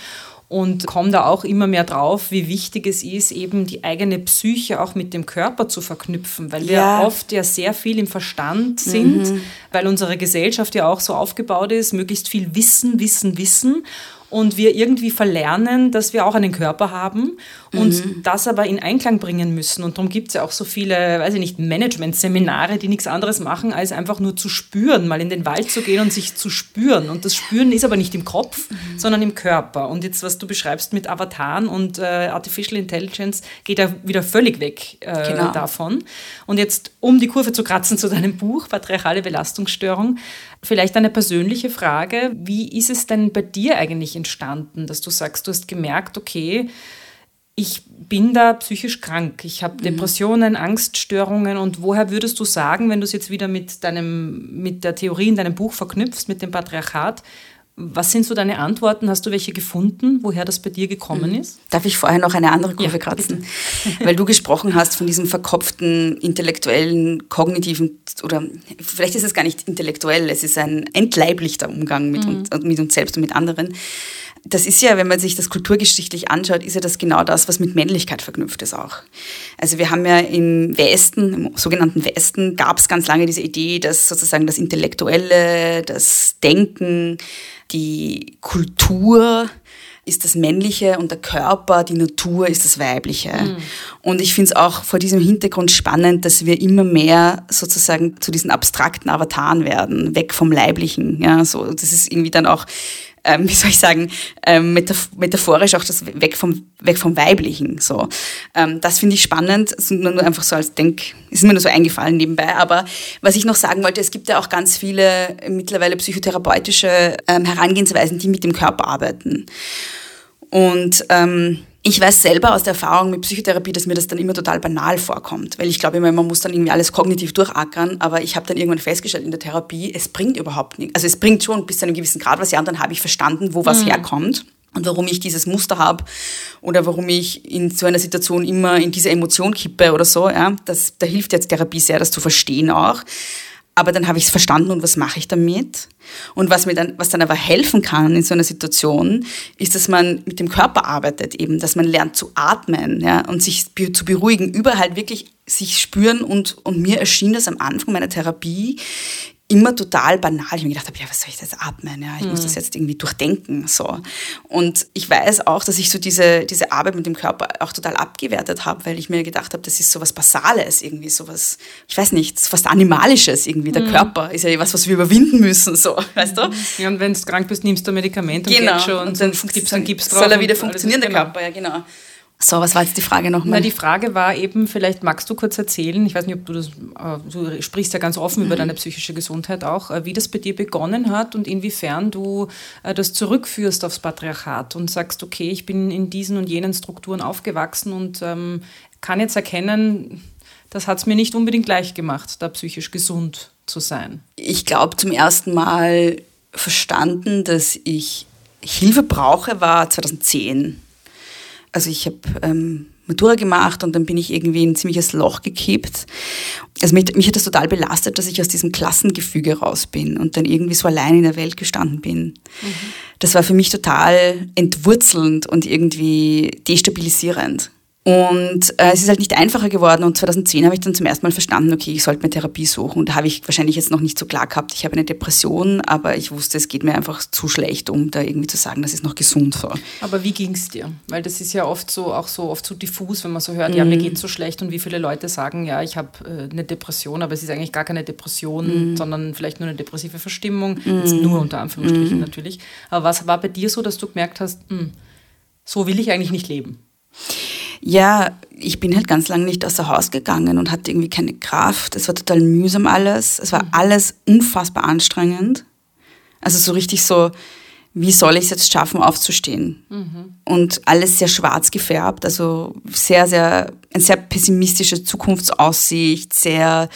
Mhm und komme da auch immer mehr drauf, wie wichtig es ist, eben die eigene Psyche auch mit dem Körper zu verknüpfen, weil ja. wir oft ja sehr viel im Verstand sind, mhm. weil unsere Gesellschaft ja auch so aufgebaut ist, möglichst viel Wissen, Wissen, Wissen und wir irgendwie verlernen, dass wir auch einen Körper haben und mhm. das aber in Einklang bringen müssen. Und darum gibt es ja auch so viele, weiß ich nicht, Management-Seminare, die nichts anderes machen, als einfach nur zu spüren, mal in den Wald zu gehen und sich zu spüren. Und das Spüren ist aber nicht im Kopf, mhm. sondern im Körper. Und jetzt, was du beschreibst mit Avataren und äh, Artificial Intelligence, geht ja wieder völlig weg äh, genau. davon. Und jetzt, um die Kurve zu kratzen zu deinem Buch, Patriarchale Belastungsstörung, Vielleicht eine persönliche Frage. Wie ist es denn bei dir eigentlich entstanden, dass du sagst, du hast gemerkt, okay, ich bin da psychisch krank, ich habe mhm. Depressionen, Angststörungen und woher würdest du sagen, wenn du es jetzt wieder mit, deinem, mit der Theorie in deinem Buch verknüpfst, mit dem Patriarchat, was sind so deine Antworten? Hast du welche gefunden, woher das bei dir gekommen mhm. ist? Darf ich vorher noch eine andere Kurve ja, kratzen? Weil du gesprochen hast von diesem verkopften, intellektuellen, kognitiven, oder vielleicht ist es gar nicht intellektuell, es ist ein entleiblichter Umgang mit, mhm. uns, mit uns selbst und mit anderen. Das ist ja, wenn man sich das kulturgeschichtlich anschaut, ist ja das genau das, was mit Männlichkeit verknüpft ist auch. Also wir haben ja im Westen, im sogenannten Westen, gab es ganz lange diese Idee, dass sozusagen das Intellektuelle, das Denken, die Kultur ist das Männliche und der Körper, die Natur ist das Weibliche. Mhm. Und ich finde es auch vor diesem Hintergrund spannend, dass wir immer mehr sozusagen zu diesen abstrakten Avataren werden, weg vom Leiblichen. Ja, so, das ist irgendwie dann auch ähm, wie soll ich sagen, ähm, metaph metaphorisch auch das weg vom, weg vom Weiblichen. So. Ähm, das finde ich spannend, nur, nur einfach so als Denk, ist mir nur so eingefallen nebenbei. Aber was ich noch sagen wollte, es gibt ja auch ganz viele mittlerweile psychotherapeutische ähm, Herangehensweisen, die mit dem Körper arbeiten. Und ähm, ich weiß selber aus der Erfahrung mit Psychotherapie, dass mir das dann immer total banal vorkommt, weil ich glaube immer, man muss dann irgendwie alles kognitiv durchackern, aber ich habe dann irgendwann festgestellt in der Therapie, es bringt überhaupt nichts. Also es bringt schon bis zu einem gewissen Grad was, ja, und dann habe ich verstanden, wo was mhm. herkommt und warum ich dieses Muster habe oder warum ich in so einer Situation immer in diese Emotion kippe oder so. Ja, das, da hilft jetzt Therapie sehr, das zu verstehen auch. Aber dann habe ich es verstanden und was mache ich damit? Und was mir dann, was dann aber helfen kann in so einer Situation, ist, dass man mit dem Körper arbeitet eben, dass man lernt zu atmen, ja, und sich zu beruhigen, über halt wirklich sich spüren und, und mir erschien das am Anfang meiner Therapie immer total banal. Ich mir gedacht habe, ja, was soll ich jetzt atmen? Ja, ich mhm. muss das jetzt irgendwie durchdenken. So. Und ich weiß auch, dass ich so diese, diese Arbeit mit dem Körper auch total abgewertet habe, weil ich mir gedacht habe, das ist so was Basales, irgendwie so was, ich weiß nicht, fast Animalisches irgendwie. Der mhm. Körper ist ja was, was wir überwinden müssen, so, weißt du? Ja, und wenn du krank bist, nimmst du Medikamente genau. und, schon, und dann, dann gibst drauf. Soll er wieder funktionieren, der genau. Körper, ja, genau. So, was war jetzt die Frage nochmal? Na, die Frage war eben, vielleicht magst du kurz erzählen, ich weiß nicht, ob du das, äh, du sprichst ja ganz offen mhm. über deine psychische Gesundheit auch, äh, wie das bei dir begonnen hat und inwiefern du äh, das zurückführst aufs Patriarchat und sagst, okay, ich bin in diesen und jenen Strukturen aufgewachsen und ähm, kann jetzt erkennen, das hat es mir nicht unbedingt leicht gemacht, da psychisch gesund zu sein. Ich glaube, zum ersten Mal verstanden, dass ich Hilfe brauche, war 2010 also ich habe ähm, Matura gemacht und dann bin ich irgendwie in ein ziemliches Loch gekippt. Also mich, mich, hat das total belastet, dass ich aus diesem Klassengefüge raus bin und dann irgendwie so allein in der Welt gestanden bin. Mhm. Das war für mich total entwurzelnd und irgendwie destabilisierend. Und äh, es ist halt nicht einfacher geworden. Und 2010 habe ich dann zum ersten Mal verstanden, okay, ich sollte mir Therapie suchen. Und da habe ich wahrscheinlich jetzt noch nicht so klar gehabt, ich habe eine Depression, aber ich wusste, es geht mir einfach zu schlecht, um da irgendwie zu sagen, das ist noch gesund. So. Aber wie ging es dir? Weil das ist ja oft so, auch so oft so diffus, wenn man so hört, mhm. ja, mir geht so schlecht und wie viele Leute sagen, ja, ich habe äh, eine Depression, aber es ist eigentlich gar keine Depression, mhm. sondern vielleicht nur eine depressive Verstimmung. Mhm. nur unter Anführungsstrichen mhm. natürlich. Aber was war bei dir so, dass du gemerkt hast, mh, hm, so will ich eigentlich nicht leben? Ja, ich bin halt ganz lange nicht außer Haus gegangen und hatte irgendwie keine Kraft. Es war total mühsam alles. Es war mhm. alles unfassbar anstrengend. Also so richtig so, wie soll ich es jetzt schaffen, aufzustehen? Mhm. Und alles sehr schwarz gefärbt, also sehr, sehr, eine sehr pessimistische Zukunftsaussicht, sehr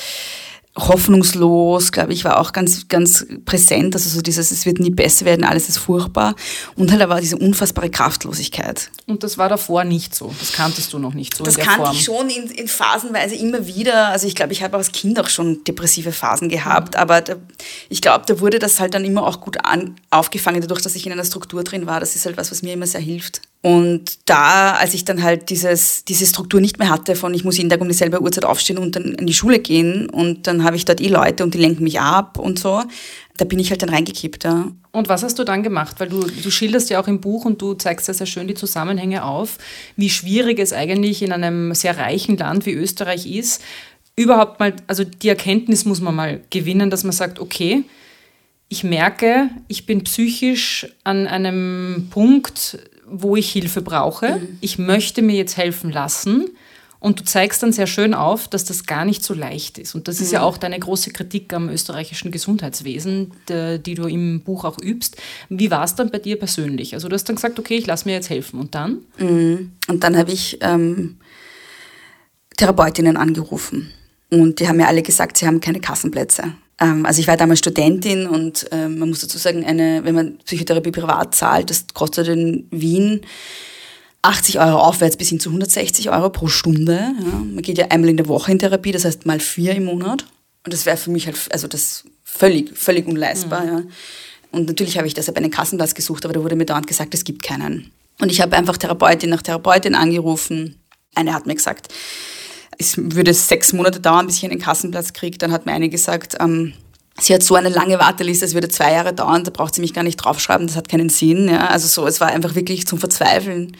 hoffnungslos, glaube ich, war auch ganz, ganz präsent. Also so dieses, es wird nie besser werden, alles ist furchtbar. Und halt aber diese unfassbare Kraftlosigkeit. Und das war davor nicht so. Das kanntest du noch nicht so. Das kannte Form. ich schon in, in Phasenweise immer wieder. Also ich glaube, ich habe als Kind auch schon depressive Phasen gehabt. Mhm. Aber da, ich glaube, da wurde das halt dann immer auch gut an, aufgefangen, dadurch, dass ich in einer Struktur drin war. Das ist halt was, was mir immer sehr hilft. Und da, als ich dann halt dieses, diese Struktur nicht mehr hatte, von ich muss jeden Tag um dieselbe Uhrzeit aufstehen und dann in die Schule gehen und dann habe ich dort eh Leute und die lenken mich ab und so, da bin ich halt dann reingekippt. Ja. Und was hast du dann gemacht? Weil du, du schilderst ja auch im Buch und du zeigst ja sehr schön die Zusammenhänge auf, wie schwierig es eigentlich in einem sehr reichen Land wie Österreich ist, überhaupt mal, also die Erkenntnis muss man mal gewinnen, dass man sagt, okay, ich merke, ich bin psychisch an einem Punkt, wo ich Hilfe brauche. Mhm. Ich möchte mir jetzt helfen lassen. Und du zeigst dann sehr schön auf, dass das gar nicht so leicht ist. Und das ist mhm. ja auch deine große Kritik am österreichischen Gesundheitswesen, die, die du im Buch auch übst. Wie war es dann bei dir persönlich? Also du hast dann gesagt, okay, ich lasse mir jetzt helfen. Und dann? Mhm. Und dann habe ich ähm, Therapeutinnen angerufen. Und die haben mir alle gesagt, sie haben keine Kassenplätze. Ähm, also ich war damals Studentin und ähm, man muss dazu sagen, eine, wenn man Psychotherapie privat zahlt, das kostet in Wien 80 Euro aufwärts bis hin zu 160 Euro pro Stunde. Ja. Man geht ja einmal in der Woche in Therapie, das heißt mal vier im Monat. Und das wäre für mich halt, also das völlig, völlig unleistbar. Mhm. Ja. Und natürlich habe ich deshalb einen Kassenplatz gesucht, aber da wurde mir dauernd gesagt, es gibt keinen. Und ich habe einfach Therapeutin nach Therapeutin angerufen. Eine hat mir gesagt, es würde sechs Monate dauern, bis ich einen Kassenplatz kriege. Dann hat mir eine gesagt, ähm, sie hat so eine lange Warteliste, es würde zwei Jahre dauern, da braucht sie mich gar nicht draufschreiben, das hat keinen Sinn. Ja. Also so, es war einfach wirklich zum Verzweifeln.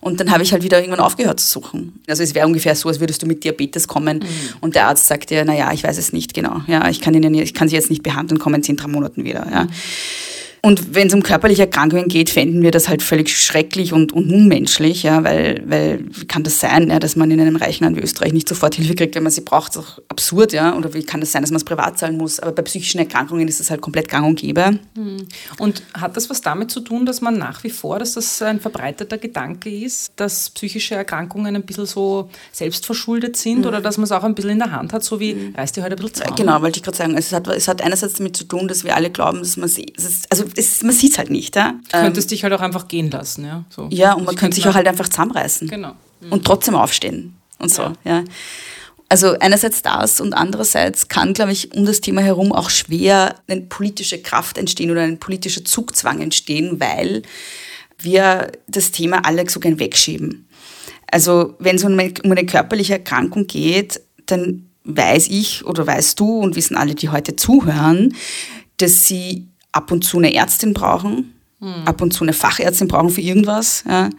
Und dann habe ich halt wieder irgendwann aufgehört zu suchen. Also es wäre ungefähr so, als würdest du mit Diabetes kommen mhm. und der Arzt sagt dir, naja, ich weiß es nicht genau. Ja, ich kann, Ihnen, ich kann Sie jetzt nicht behandeln, kommen Sie in drei Monaten wieder. Ja. Und wenn es um körperliche Erkrankungen geht, fänden wir das halt völlig schrecklich und, und unmenschlich, ja, weil, weil wie kann das sein, ja, dass man in einem reichen Land wie Österreich nicht sofort Hilfe kriegt, wenn man sie braucht, ist auch absurd, ja, oder wie kann das sein, dass man es privat zahlen muss, aber bei psychischen Erkrankungen ist das halt komplett gang und gäbe. Hm. Und hat das was damit zu tun, dass man nach wie vor, dass das ein verbreiteter Gedanke ist, dass psychische Erkrankungen ein bisschen so selbstverschuldet sind mhm. oder dass man es auch ein bisschen in der Hand hat, so wie mhm. reißt dir heute ein bisschen zusammen? Genau, wollte ich gerade sagen, es hat, es hat einerseits damit zu tun, dass wir alle glauben, dass man sie, also es, man sieht es halt nicht. Ja? Du könntest ähm, dich halt auch einfach gehen lassen. Ja, so. ja und man könnte sich auch halt einfach zusammenreißen. Genau. Mhm. Und trotzdem aufstehen und so. Ja. ja. Also einerseits das und andererseits kann, glaube ich, um das Thema herum auch schwer eine politische Kraft entstehen oder ein politischer Zugzwang entstehen, weil wir das Thema alle so gern wegschieben. Also wenn es um eine körperliche Erkrankung geht, dann weiß ich oder weißt du und wissen alle, die heute zuhören, dass sie ab und zu eine Ärztin brauchen, hm. ab und zu eine Fachärztin brauchen für irgendwas. Ja.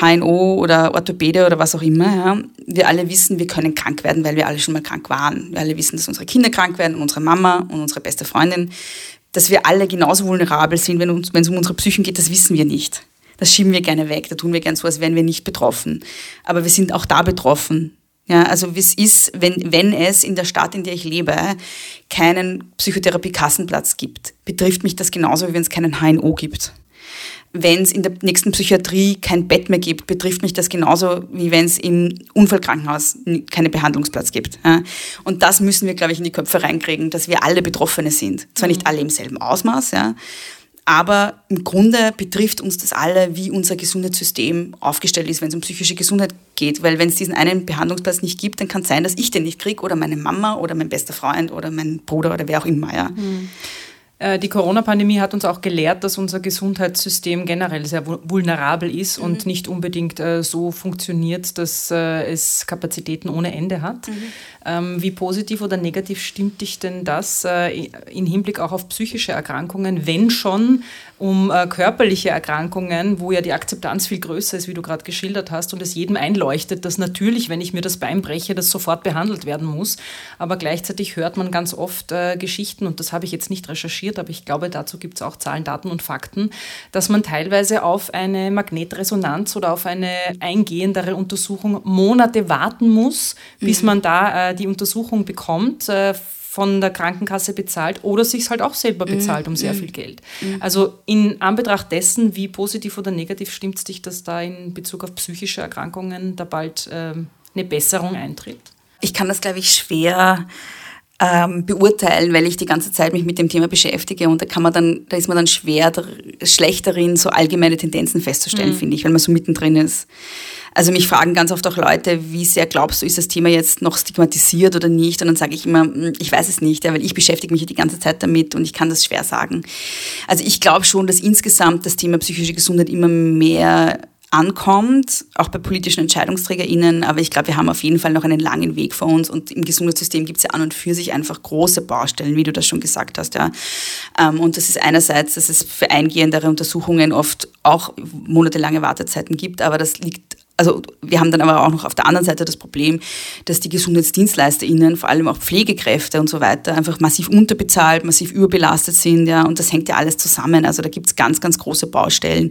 HNO oder Orthopäde oder was auch immer. Ja. Wir alle wissen, wir können krank werden, weil wir alle schon mal krank waren. Wir alle wissen, dass unsere Kinder krank werden und unsere Mama und unsere beste Freundin. Dass wir alle genauso vulnerabel sind, wenn, uns, wenn es um unsere Psychen geht, das wissen wir nicht. Das schieben wir gerne weg. Da tun wir gerne so, als wären wir nicht betroffen. Aber wir sind auch da betroffen. Ja, also wie es ist, wenn, wenn es in der Stadt, in der ich lebe, keinen Psychotherapie-Kassenplatz gibt, betrifft mich das genauso, wie wenn es keinen HNO gibt wenn es in der nächsten Psychiatrie kein Bett mehr gibt, betrifft mich das genauso, wie wenn es im Unfallkrankenhaus keinen Behandlungsplatz gibt. Und das müssen wir, glaube ich, in die Köpfe reinkriegen, dass wir alle Betroffene sind. Zwar nicht mhm. alle im selben Ausmaß, ja, aber im Grunde betrifft uns das alle, wie unser Gesundheitssystem aufgestellt ist, wenn es um psychische Gesundheit geht. Weil wenn es diesen einen Behandlungsplatz nicht gibt, dann kann es sein, dass ich den nicht kriege oder meine Mama oder mein bester Freund oder mein Bruder oder wer auch immer. Ja. Mhm. Äh, die Corona-Pandemie hat uns auch gelehrt, dass unser Gesundheitssystem generell sehr vulnerabel ist mhm. und nicht unbedingt äh, so funktioniert, dass äh, es Kapazitäten ohne Ende hat. Mhm. Ähm, wie positiv oder negativ stimmt dich denn das äh, in Hinblick auch auf psychische Erkrankungen, wenn schon um äh, körperliche Erkrankungen, wo ja die Akzeptanz viel größer ist, wie du gerade geschildert hast, und es jedem einleuchtet, dass natürlich, wenn ich mir das Bein breche, das sofort behandelt werden muss. Aber gleichzeitig hört man ganz oft äh, Geschichten, und das habe ich jetzt nicht recherchiert, aber ich glaube, dazu gibt es auch Zahlen, Daten und Fakten, dass man teilweise auf eine Magnetresonanz oder auf eine eingehendere Untersuchung Monate warten muss, bis mhm. man da äh, die Untersuchung bekommt äh, von der Krankenkasse bezahlt oder sich halt auch selber mhm. bezahlt um sehr mhm. viel Geld. Mhm. Also in Anbetracht dessen, wie positiv oder negativ stimmt es dich, dass da in Bezug auf psychische Erkrankungen da bald ähm, eine Besserung eintritt? Ich kann das, glaube ich, schwer ähm, beurteilen, weil ich die ganze Zeit mich mit dem Thema beschäftige und da kann man dann, da ist man dann schwer, schlecht darin, so allgemeine Tendenzen festzustellen, mhm. finde ich, weil man so mittendrin ist. Also mich fragen ganz oft auch Leute, wie sehr glaubst du, ist das Thema jetzt noch stigmatisiert oder nicht? Und dann sage ich immer, hm, ich weiß es nicht, ja, weil ich beschäftige mich die ganze Zeit damit und ich kann das schwer sagen. Also ich glaube schon, dass insgesamt das Thema psychische Gesundheit immer mehr ankommt, auch bei politischen EntscheidungsträgerInnen. Aber ich glaube, wir haben auf jeden Fall noch einen langen Weg vor uns. Und im Gesundheitssystem gibt es ja an und für sich einfach große Baustellen, wie du das schon gesagt hast. Ja. Ähm, und das ist einerseits, dass es für eingehendere Untersuchungen oft auch monatelange Wartezeiten gibt, aber das liegt also wir haben dann aber auch noch auf der anderen Seite das Problem, dass die GesundheitsdienstleisterInnen, vor allem auch Pflegekräfte und so weiter, einfach massiv unterbezahlt, massiv überbelastet sind, ja, und das hängt ja alles zusammen. Also da gibt es ganz, ganz große Baustellen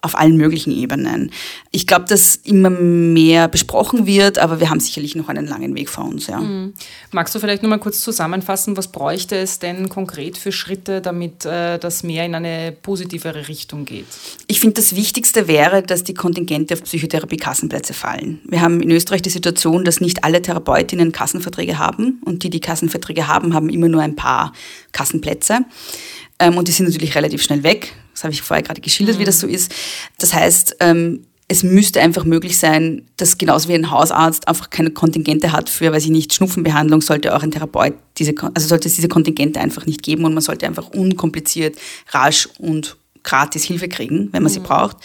auf allen möglichen Ebenen. Ich glaube, dass immer mehr besprochen wird, aber wir haben sicherlich noch einen langen Weg vor uns. Ja. Mhm. Magst du vielleicht noch mal kurz zusammenfassen, was bräuchte es denn konkret für Schritte, damit äh, das mehr in eine positivere Richtung geht? Ich finde, das Wichtigste wäre, dass die Kontingente auf Psychotherapie-Kassenplätze fallen. Wir haben in Österreich die Situation, dass nicht alle Therapeutinnen Kassenverträge haben und die, die Kassenverträge haben, haben immer nur ein paar Kassenplätze. Ähm, und die sind natürlich relativ schnell weg. Das habe ich vorher gerade geschildert, mhm. wie das so ist. Das heißt, ähm, es müsste einfach möglich sein, dass genauso wie ein Hausarzt einfach keine Kontingente hat für, weiß ich nicht, Schnupfenbehandlung, sollte auch ein Therapeut diese, also sollte es diese Kontingente einfach nicht geben und man sollte einfach unkompliziert, rasch und gratis Hilfe kriegen, wenn man mhm. sie braucht.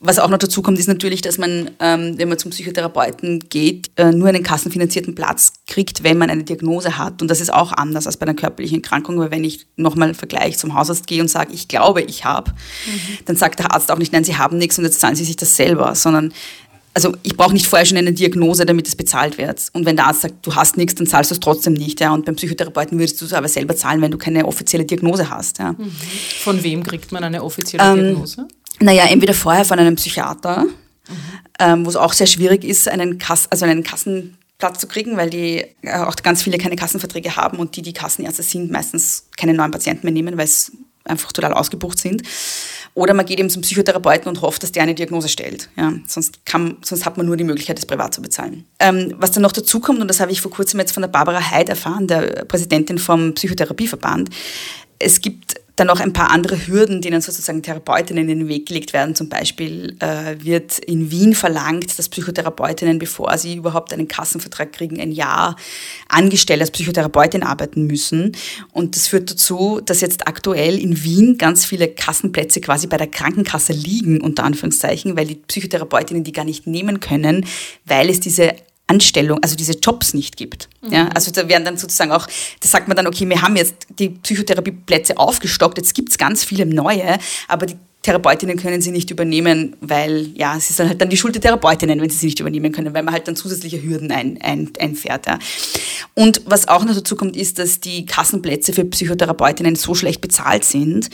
Was auch noch dazu kommt, ist natürlich, dass man, ähm, wenn man zum Psychotherapeuten geht, äh, nur einen kassenfinanzierten Platz kriegt, wenn man eine Diagnose hat. Und das ist auch anders als bei einer körperlichen Erkrankung, weil wenn ich nochmal Vergleich zum Hausarzt gehe und sage, ich glaube, ich habe, mhm. dann sagt der Arzt auch nicht, nein, Sie haben nichts und jetzt zahlen Sie sich das selber, sondern also ich brauche nicht vorher schon eine Diagnose, damit es bezahlt wird. Und wenn der Arzt sagt, du hast nichts, dann zahlst du es trotzdem nicht. Ja. Und beim Psychotherapeuten würdest du es aber selber zahlen, wenn du keine offizielle Diagnose hast. Ja. Mhm. Von wem kriegt man eine offizielle ähm, Diagnose? Naja, entweder vorher von einem Psychiater, mhm. ähm, wo es auch sehr schwierig ist, einen, Kass, also einen Kassenplatz zu kriegen, weil die äh, auch ganz viele keine Kassenverträge haben und die, die Kassenärzte sind, meistens keine neuen Patienten mehr nehmen, weil es einfach total ausgebucht sind. Oder man geht eben zum Psychotherapeuten und hofft, dass der eine Diagnose stellt. Ja, sonst, kann, sonst hat man nur die Möglichkeit, das privat zu bezahlen. Ähm, was dann noch dazu kommt, und das habe ich vor kurzem jetzt von der Barbara Heid erfahren, der Präsidentin vom Psychotherapieverband, es gibt dann noch ein paar andere Hürden, denen sozusagen Therapeutinnen in den Weg gelegt werden. Zum Beispiel äh, wird in Wien verlangt, dass Psychotherapeutinnen, bevor sie überhaupt einen Kassenvertrag kriegen, ein Jahr angestellt als Psychotherapeutin arbeiten müssen. Und das führt dazu, dass jetzt aktuell in Wien ganz viele Kassenplätze quasi bei der Krankenkasse liegen, unter Anführungszeichen, weil die Psychotherapeutinnen die gar nicht nehmen können, weil es diese Anstellung, also diese Jobs nicht gibt. Mhm. Ja, also da werden dann sozusagen auch, da sagt man dann, okay, wir haben jetzt die Psychotherapieplätze aufgestockt, jetzt gibt es ganz viele neue, aber die Therapeutinnen können sie nicht übernehmen, weil ja, es ist dann halt dann die Schuld der Therapeutinnen, wenn sie sie nicht übernehmen können, weil man halt dann zusätzliche Hürden ein, ein, einfährt. Ja. Und was auch noch dazu kommt, ist, dass die Kassenplätze für Psychotherapeutinnen so schlecht bezahlt sind,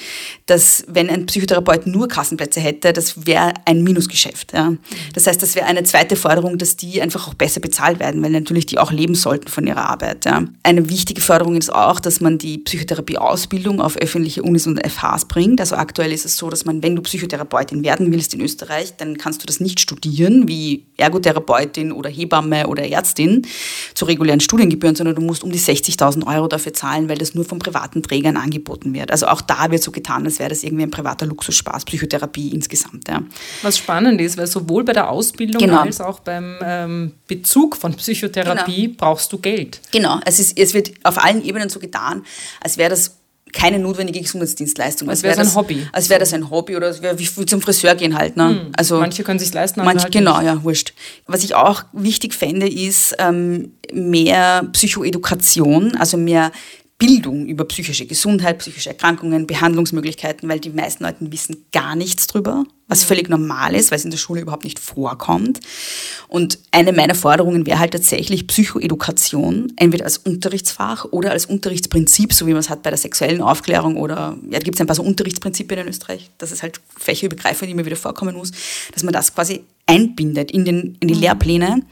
dass wenn ein Psychotherapeut nur Kassenplätze hätte, das wäre ein Minusgeschäft. Ja. Das heißt, das wäre eine zweite Forderung, dass die einfach auch besser bezahlt werden, weil natürlich die auch leben sollten von ihrer Arbeit. Ja. Eine wichtige Forderung ist auch, dass man die Psychotherapieausbildung auf öffentliche Unis und FHs bringt. Also aktuell ist es so, dass man wenn du Psychotherapeutin werden willst in Österreich, dann kannst du das nicht studieren wie Ergotherapeutin oder Hebamme oder Ärztin zu regulären Studiengebühren, sondern du musst um die 60.000 Euro dafür zahlen, weil das nur von privaten Trägern angeboten wird. Also auch da wird so getan, als wäre das irgendwie ein privater Luxusspaß, Psychotherapie insgesamt. Ja. Was spannend ist, weil sowohl bei der Ausbildung genau. als auch beim ähm, Bezug von Psychotherapie genau. brauchst du Geld. Genau, es, ist, es wird auf allen Ebenen so getan, als wäre das keine notwendige Gesundheitsdienstleistung. Als wäre wär das ein Hobby. Als wäre das ein Hobby oder als wäre wie zum Friseur gehen halt. Ne? Hm. Also manche können sich leisten, manche halt Genau, nicht. ja, wurscht. Was ich auch wichtig fände, ist ähm, mehr Psychoedukation, also mehr Bildung über psychische Gesundheit, psychische Erkrankungen, Behandlungsmöglichkeiten, weil die meisten Leute wissen gar nichts drüber, was ja. völlig normal ist, weil es in der Schule überhaupt nicht vorkommt. Und eine meiner Forderungen wäre halt tatsächlich Psychoedukation, entweder als Unterrichtsfach oder als Unterrichtsprinzip, so wie man es hat bei der sexuellen Aufklärung oder, ja, da gibt es ein paar so Unterrichtsprinzipien in Österreich, dass es halt fächerübergreifend immer wieder vorkommen muss, dass man das quasi einbindet in, den, in die mhm. Lehrpläne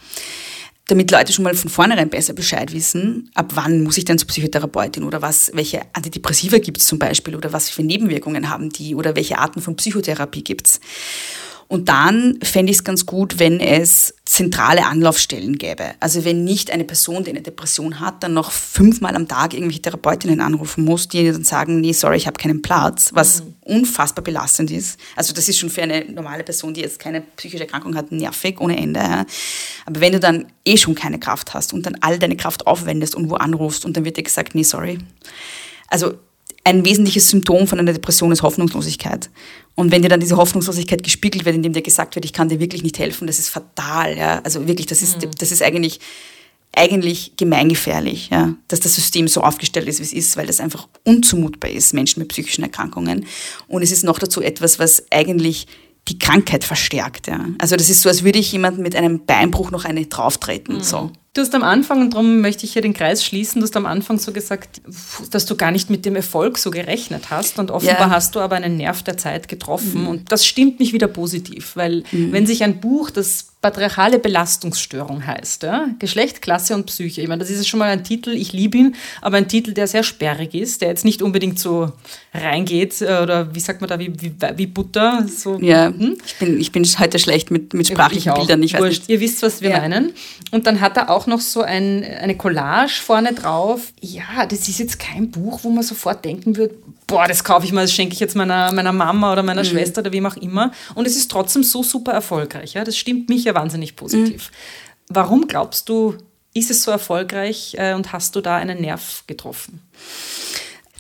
damit Leute schon mal von vornherein besser Bescheid wissen, ab wann muss ich denn zur Psychotherapeutin oder was, welche Antidepressiva gibt es zum Beispiel oder was für Nebenwirkungen haben die oder welche Arten von Psychotherapie gibt es. Und dann fände ich es ganz gut, wenn es zentrale Anlaufstellen gäbe. Also wenn nicht eine Person, die eine Depression hat, dann noch fünfmal am Tag irgendwelche Therapeutinnen anrufen muss, die dann sagen, nee, sorry, ich habe keinen Platz, was mhm. unfassbar belastend ist. Also das ist schon für eine normale Person, die jetzt keine psychische Erkrankung hat, nervig ohne Ende. Ja. Aber wenn du dann eh schon keine Kraft hast und dann all deine Kraft aufwendest und wo anrufst und dann wird dir gesagt, nee, sorry. Also ein wesentliches Symptom von einer Depression ist Hoffnungslosigkeit. Und wenn dir dann diese Hoffnungslosigkeit gespiegelt wird, indem dir gesagt wird, ich kann dir wirklich nicht helfen, das ist fatal. Ja? Also wirklich, das ist, mhm. das ist eigentlich, eigentlich gemeingefährlich, ja? dass das System so aufgestellt ist, wie es ist, weil das einfach unzumutbar ist, Menschen mit psychischen Erkrankungen. Und es ist noch dazu etwas, was eigentlich die Krankheit verstärkt. Ja? Also das ist so, als würde ich jemanden mit einem Beinbruch noch eine drauftreten. Mhm. So. Du hast am Anfang, und darum möchte ich hier den Kreis schließen, du hast am Anfang so gesagt, dass du gar nicht mit dem Erfolg so gerechnet hast und offenbar ja. hast du aber einen Nerv der Zeit getroffen mhm. und das stimmt mich wieder positiv, weil mhm. wenn sich ein Buch, das patriarchale Belastungsstörung heißt. Ja? Geschlecht, Klasse und Psyche. Ich meine, das ist schon mal ein Titel, ich liebe ihn, aber ein Titel, der sehr sperrig ist, der jetzt nicht unbedingt so reingeht äh, oder wie sagt man da, wie, wie, wie Butter. So. Ja, hm? ich, bin, ich bin heute schlecht mit, mit sprachlichen ich Bildern. Ich nicht. Ihr wisst, was wir ja. meinen. Und dann hat er auch noch so ein, eine Collage vorne drauf. Ja, das ist jetzt kein Buch, wo man sofort denken würde, boah, das kaufe ich mal, das schenke ich jetzt meiner, meiner Mama oder meiner mhm. Schwester oder wem auch immer. Und es ist trotzdem so super erfolgreich. Ja? Das stimmt mich ja wahnsinnig positiv. Mhm. Warum glaubst du, ist es so erfolgreich äh, und hast du da einen Nerv getroffen?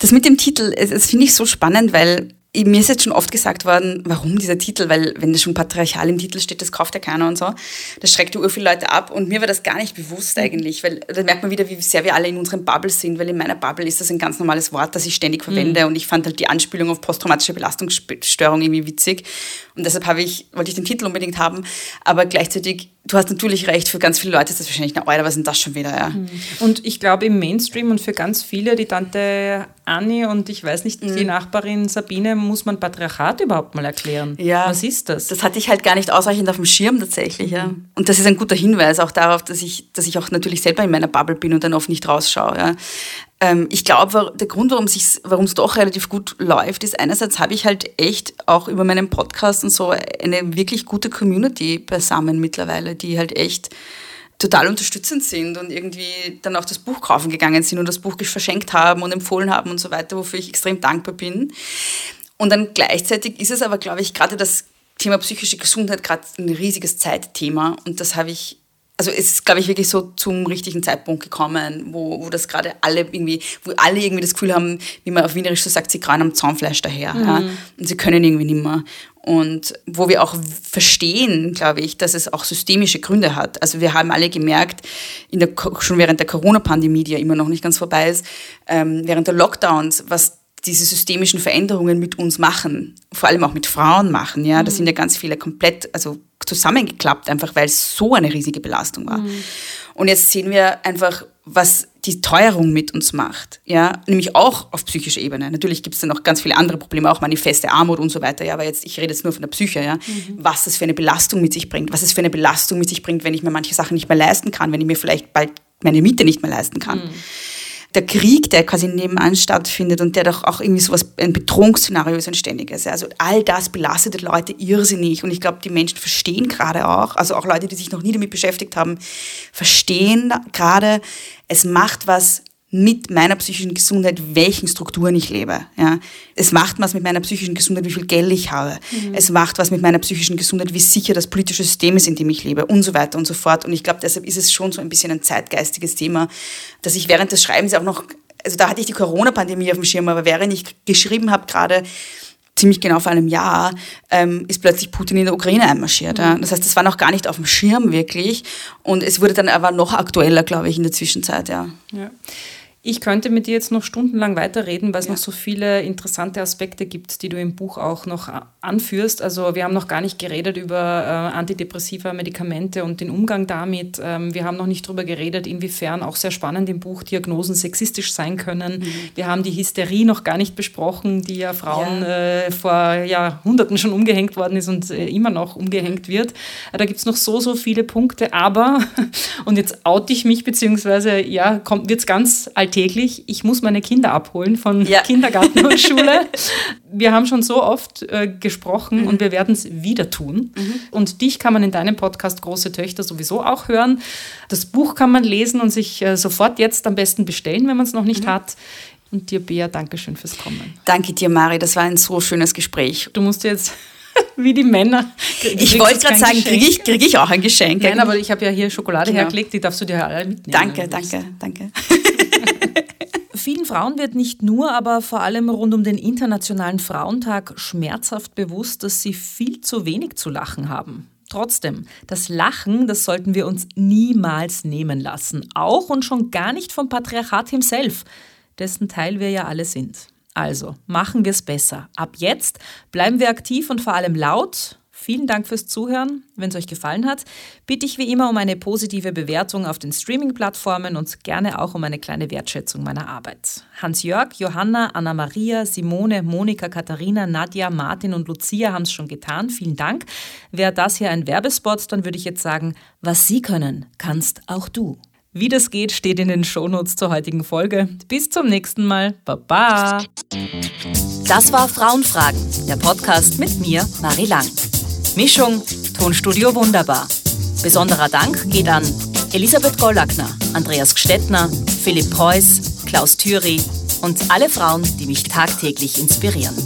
Das mit dem Titel, das finde ich so spannend, weil mir ist jetzt schon oft gesagt worden, warum dieser Titel, weil wenn das schon patriarchal im Titel steht, das kauft ja keiner und so. Das schreckt ja viele Leute ab. Und mir war das gar nicht bewusst eigentlich, weil da merkt man wieder, wie sehr wir alle in unseren Bubbles sind, weil in meiner Bubble ist das ein ganz normales Wort, das ich ständig verwende. Mhm. und ich fand halt die Anspielung auf posttraumatische Belastungsstörung irgendwie witzig. Und deshalb habe ich, wollte ich den Titel unbedingt haben, aber gleichzeitig du hast natürlich recht, für ganz viele Leute ist das wahrscheinlich, na, Alter, was denn das schon wieder? Ja. Mhm. Und ich glaube im Mainstream und für ganz viele, die Tante Anni und ich weiß nicht, mhm. die Nachbarin Sabine, muss man Patriarchat überhaupt mal erklären. Ja. Was ist das? Das hatte ich halt gar nicht ausreichend auf dem Schirm tatsächlich. Mhm. Ja. Und das ist ein guter Hinweis auch darauf, dass ich, dass ich auch natürlich selber in meiner Bubble bin und dann oft nicht rausschaue. Ja. Ähm, ich glaube, der Grund, warum es doch relativ gut läuft, ist einerseits habe ich halt echt auch über meinen Podcast und so eine wirklich gute Community beisammen mittlerweile, die halt echt total unterstützend sind und irgendwie dann auch das Buch kaufen gegangen sind und das Buch verschenkt haben und empfohlen haben und so weiter, wofür ich extrem dankbar bin. Und dann gleichzeitig ist es aber, glaube ich, gerade das Thema psychische Gesundheit gerade ein riesiges Zeitthema und das habe ich also es ist, glaube ich, wirklich so zum richtigen Zeitpunkt gekommen, wo, wo das gerade alle irgendwie, wo alle irgendwie das Gefühl haben, wie man auf Wienerisch so sagt, sie grauen am Zaunfleisch daher. Mhm. Ja, und sie können irgendwie nicht mehr. Und wo wir auch verstehen, glaube ich, dass es auch systemische Gründe hat. Also wir haben alle gemerkt, in der, schon während der Corona-Pandemie, die ja immer noch nicht ganz vorbei ist, ähm, während der Lockdowns, was diese systemischen Veränderungen mit uns machen, vor allem auch mit Frauen machen. Ja, mhm. da sind ja ganz viele komplett, also zusammengeklappt, einfach weil es so eine riesige Belastung war. Mhm. Und jetzt sehen wir einfach, was die Teuerung mit uns macht, ja, nämlich auch auf psychischer Ebene. Natürlich gibt es da noch ganz viele andere Probleme, auch manifeste Armut und so weiter, ja, aber jetzt, ich rede jetzt nur von der Psyche, ja, mhm. was das für eine Belastung mit sich bringt, was es für eine Belastung mit sich bringt, wenn ich mir manche Sachen nicht mehr leisten kann, wenn ich mir vielleicht bald meine Miete nicht mehr leisten kann. Mhm der Krieg, der quasi nebenan stattfindet und der doch auch irgendwie sowas, ein Bedrohungsszenario ist ein ständiges. Also all das belastet die Leute irrsinnig und ich glaube, die Menschen verstehen gerade auch, also auch Leute, die sich noch nie damit beschäftigt haben, verstehen gerade, es macht was mit meiner psychischen Gesundheit, welchen Strukturen ich lebe. Ja. Es macht was mit meiner psychischen Gesundheit, wie viel Geld ich habe. Mhm. Es macht was mit meiner psychischen Gesundheit, wie sicher das politische System ist, in dem ich lebe und so weiter und so fort. Und ich glaube, deshalb ist es schon so ein bisschen ein zeitgeistiges Thema, dass ich während des Schreibens auch noch, also da hatte ich die Corona-Pandemie auf dem Schirm, aber während ich geschrieben habe gerade, ziemlich genau vor einem Jahr, ähm, ist plötzlich Putin in der Ukraine einmarschiert. Mhm. Ja. Das heißt, das war noch gar nicht auf dem Schirm wirklich. Und es wurde dann aber noch aktueller, glaube ich, in der Zwischenzeit, ja. ja. Ich könnte mit dir jetzt noch stundenlang weiterreden, weil es ja. noch so viele interessante Aspekte gibt, die du im Buch auch noch anführst. Also wir haben noch gar nicht geredet über äh, antidepressiva Medikamente und den Umgang damit. Ähm, wir haben noch nicht darüber geredet, inwiefern auch sehr spannend im Buch Diagnosen sexistisch sein können. Mhm. Wir haben die Hysterie noch gar nicht besprochen, die ja Frauen ja. Äh, vor Jahrhunderten schon umgehängt worden ist und äh, immer noch umgehängt wird. Äh, da gibt es noch so, so viele Punkte. Aber, und jetzt oute ich mich, beziehungsweise ja, wird es ganz alt alltäglich. Ich muss meine Kinder abholen von ja. Kindergarten und Schule. Wir haben schon so oft äh, gesprochen mhm. und wir werden es wieder tun. Mhm. Und dich kann man in deinem Podcast Große Töchter sowieso auch hören. Das Buch kann man lesen und sich äh, sofort jetzt am besten bestellen, wenn man es noch nicht mhm. hat. Und dir, Bea, danke schön fürs Kommen. Danke dir, Mari. Das war ein so schönes Gespräch. Du musst jetzt wie die Männer. Ich wollte gerade sagen, kriege ich, krieg ich auch ein Geschenk? Nein, aber ich habe ja hier Schokolade genau. hergelegt, die darfst du dir alle mitnehmen. Danke, danke, danke. Vielen Frauen wird nicht nur, aber vor allem rund um den Internationalen Frauentag schmerzhaft bewusst, dass sie viel zu wenig zu lachen haben. Trotzdem, das Lachen, das sollten wir uns niemals nehmen lassen. Auch und schon gar nicht vom Patriarchat himself, dessen Teil wir ja alle sind. Also, machen wir es besser. Ab jetzt bleiben wir aktiv und vor allem laut, Vielen Dank fürs Zuhören. Wenn es euch gefallen hat, bitte ich wie immer um eine positive Bewertung auf den Streaming-Plattformen und gerne auch um eine kleine Wertschätzung meiner Arbeit. Hans-Jörg, Johanna, Anna-Maria, Simone, Monika, Katharina, Nadja, Martin und Lucia haben es schon getan. Vielen Dank. Wäre das hier ein Werbespot, dann würde ich jetzt sagen, was Sie können, kannst auch du. Wie das geht, steht in den Shownotes zur heutigen Folge. Bis zum nächsten Mal. Baba. Das war Frauenfragen, der Podcast mit mir, Marie Lang. Mischung Tonstudio Wunderbar. Besonderer Dank geht an Elisabeth Gollackner, Andreas Gstettner, Philipp Preuß, Klaus Thüry und alle Frauen, die mich tagtäglich inspirieren.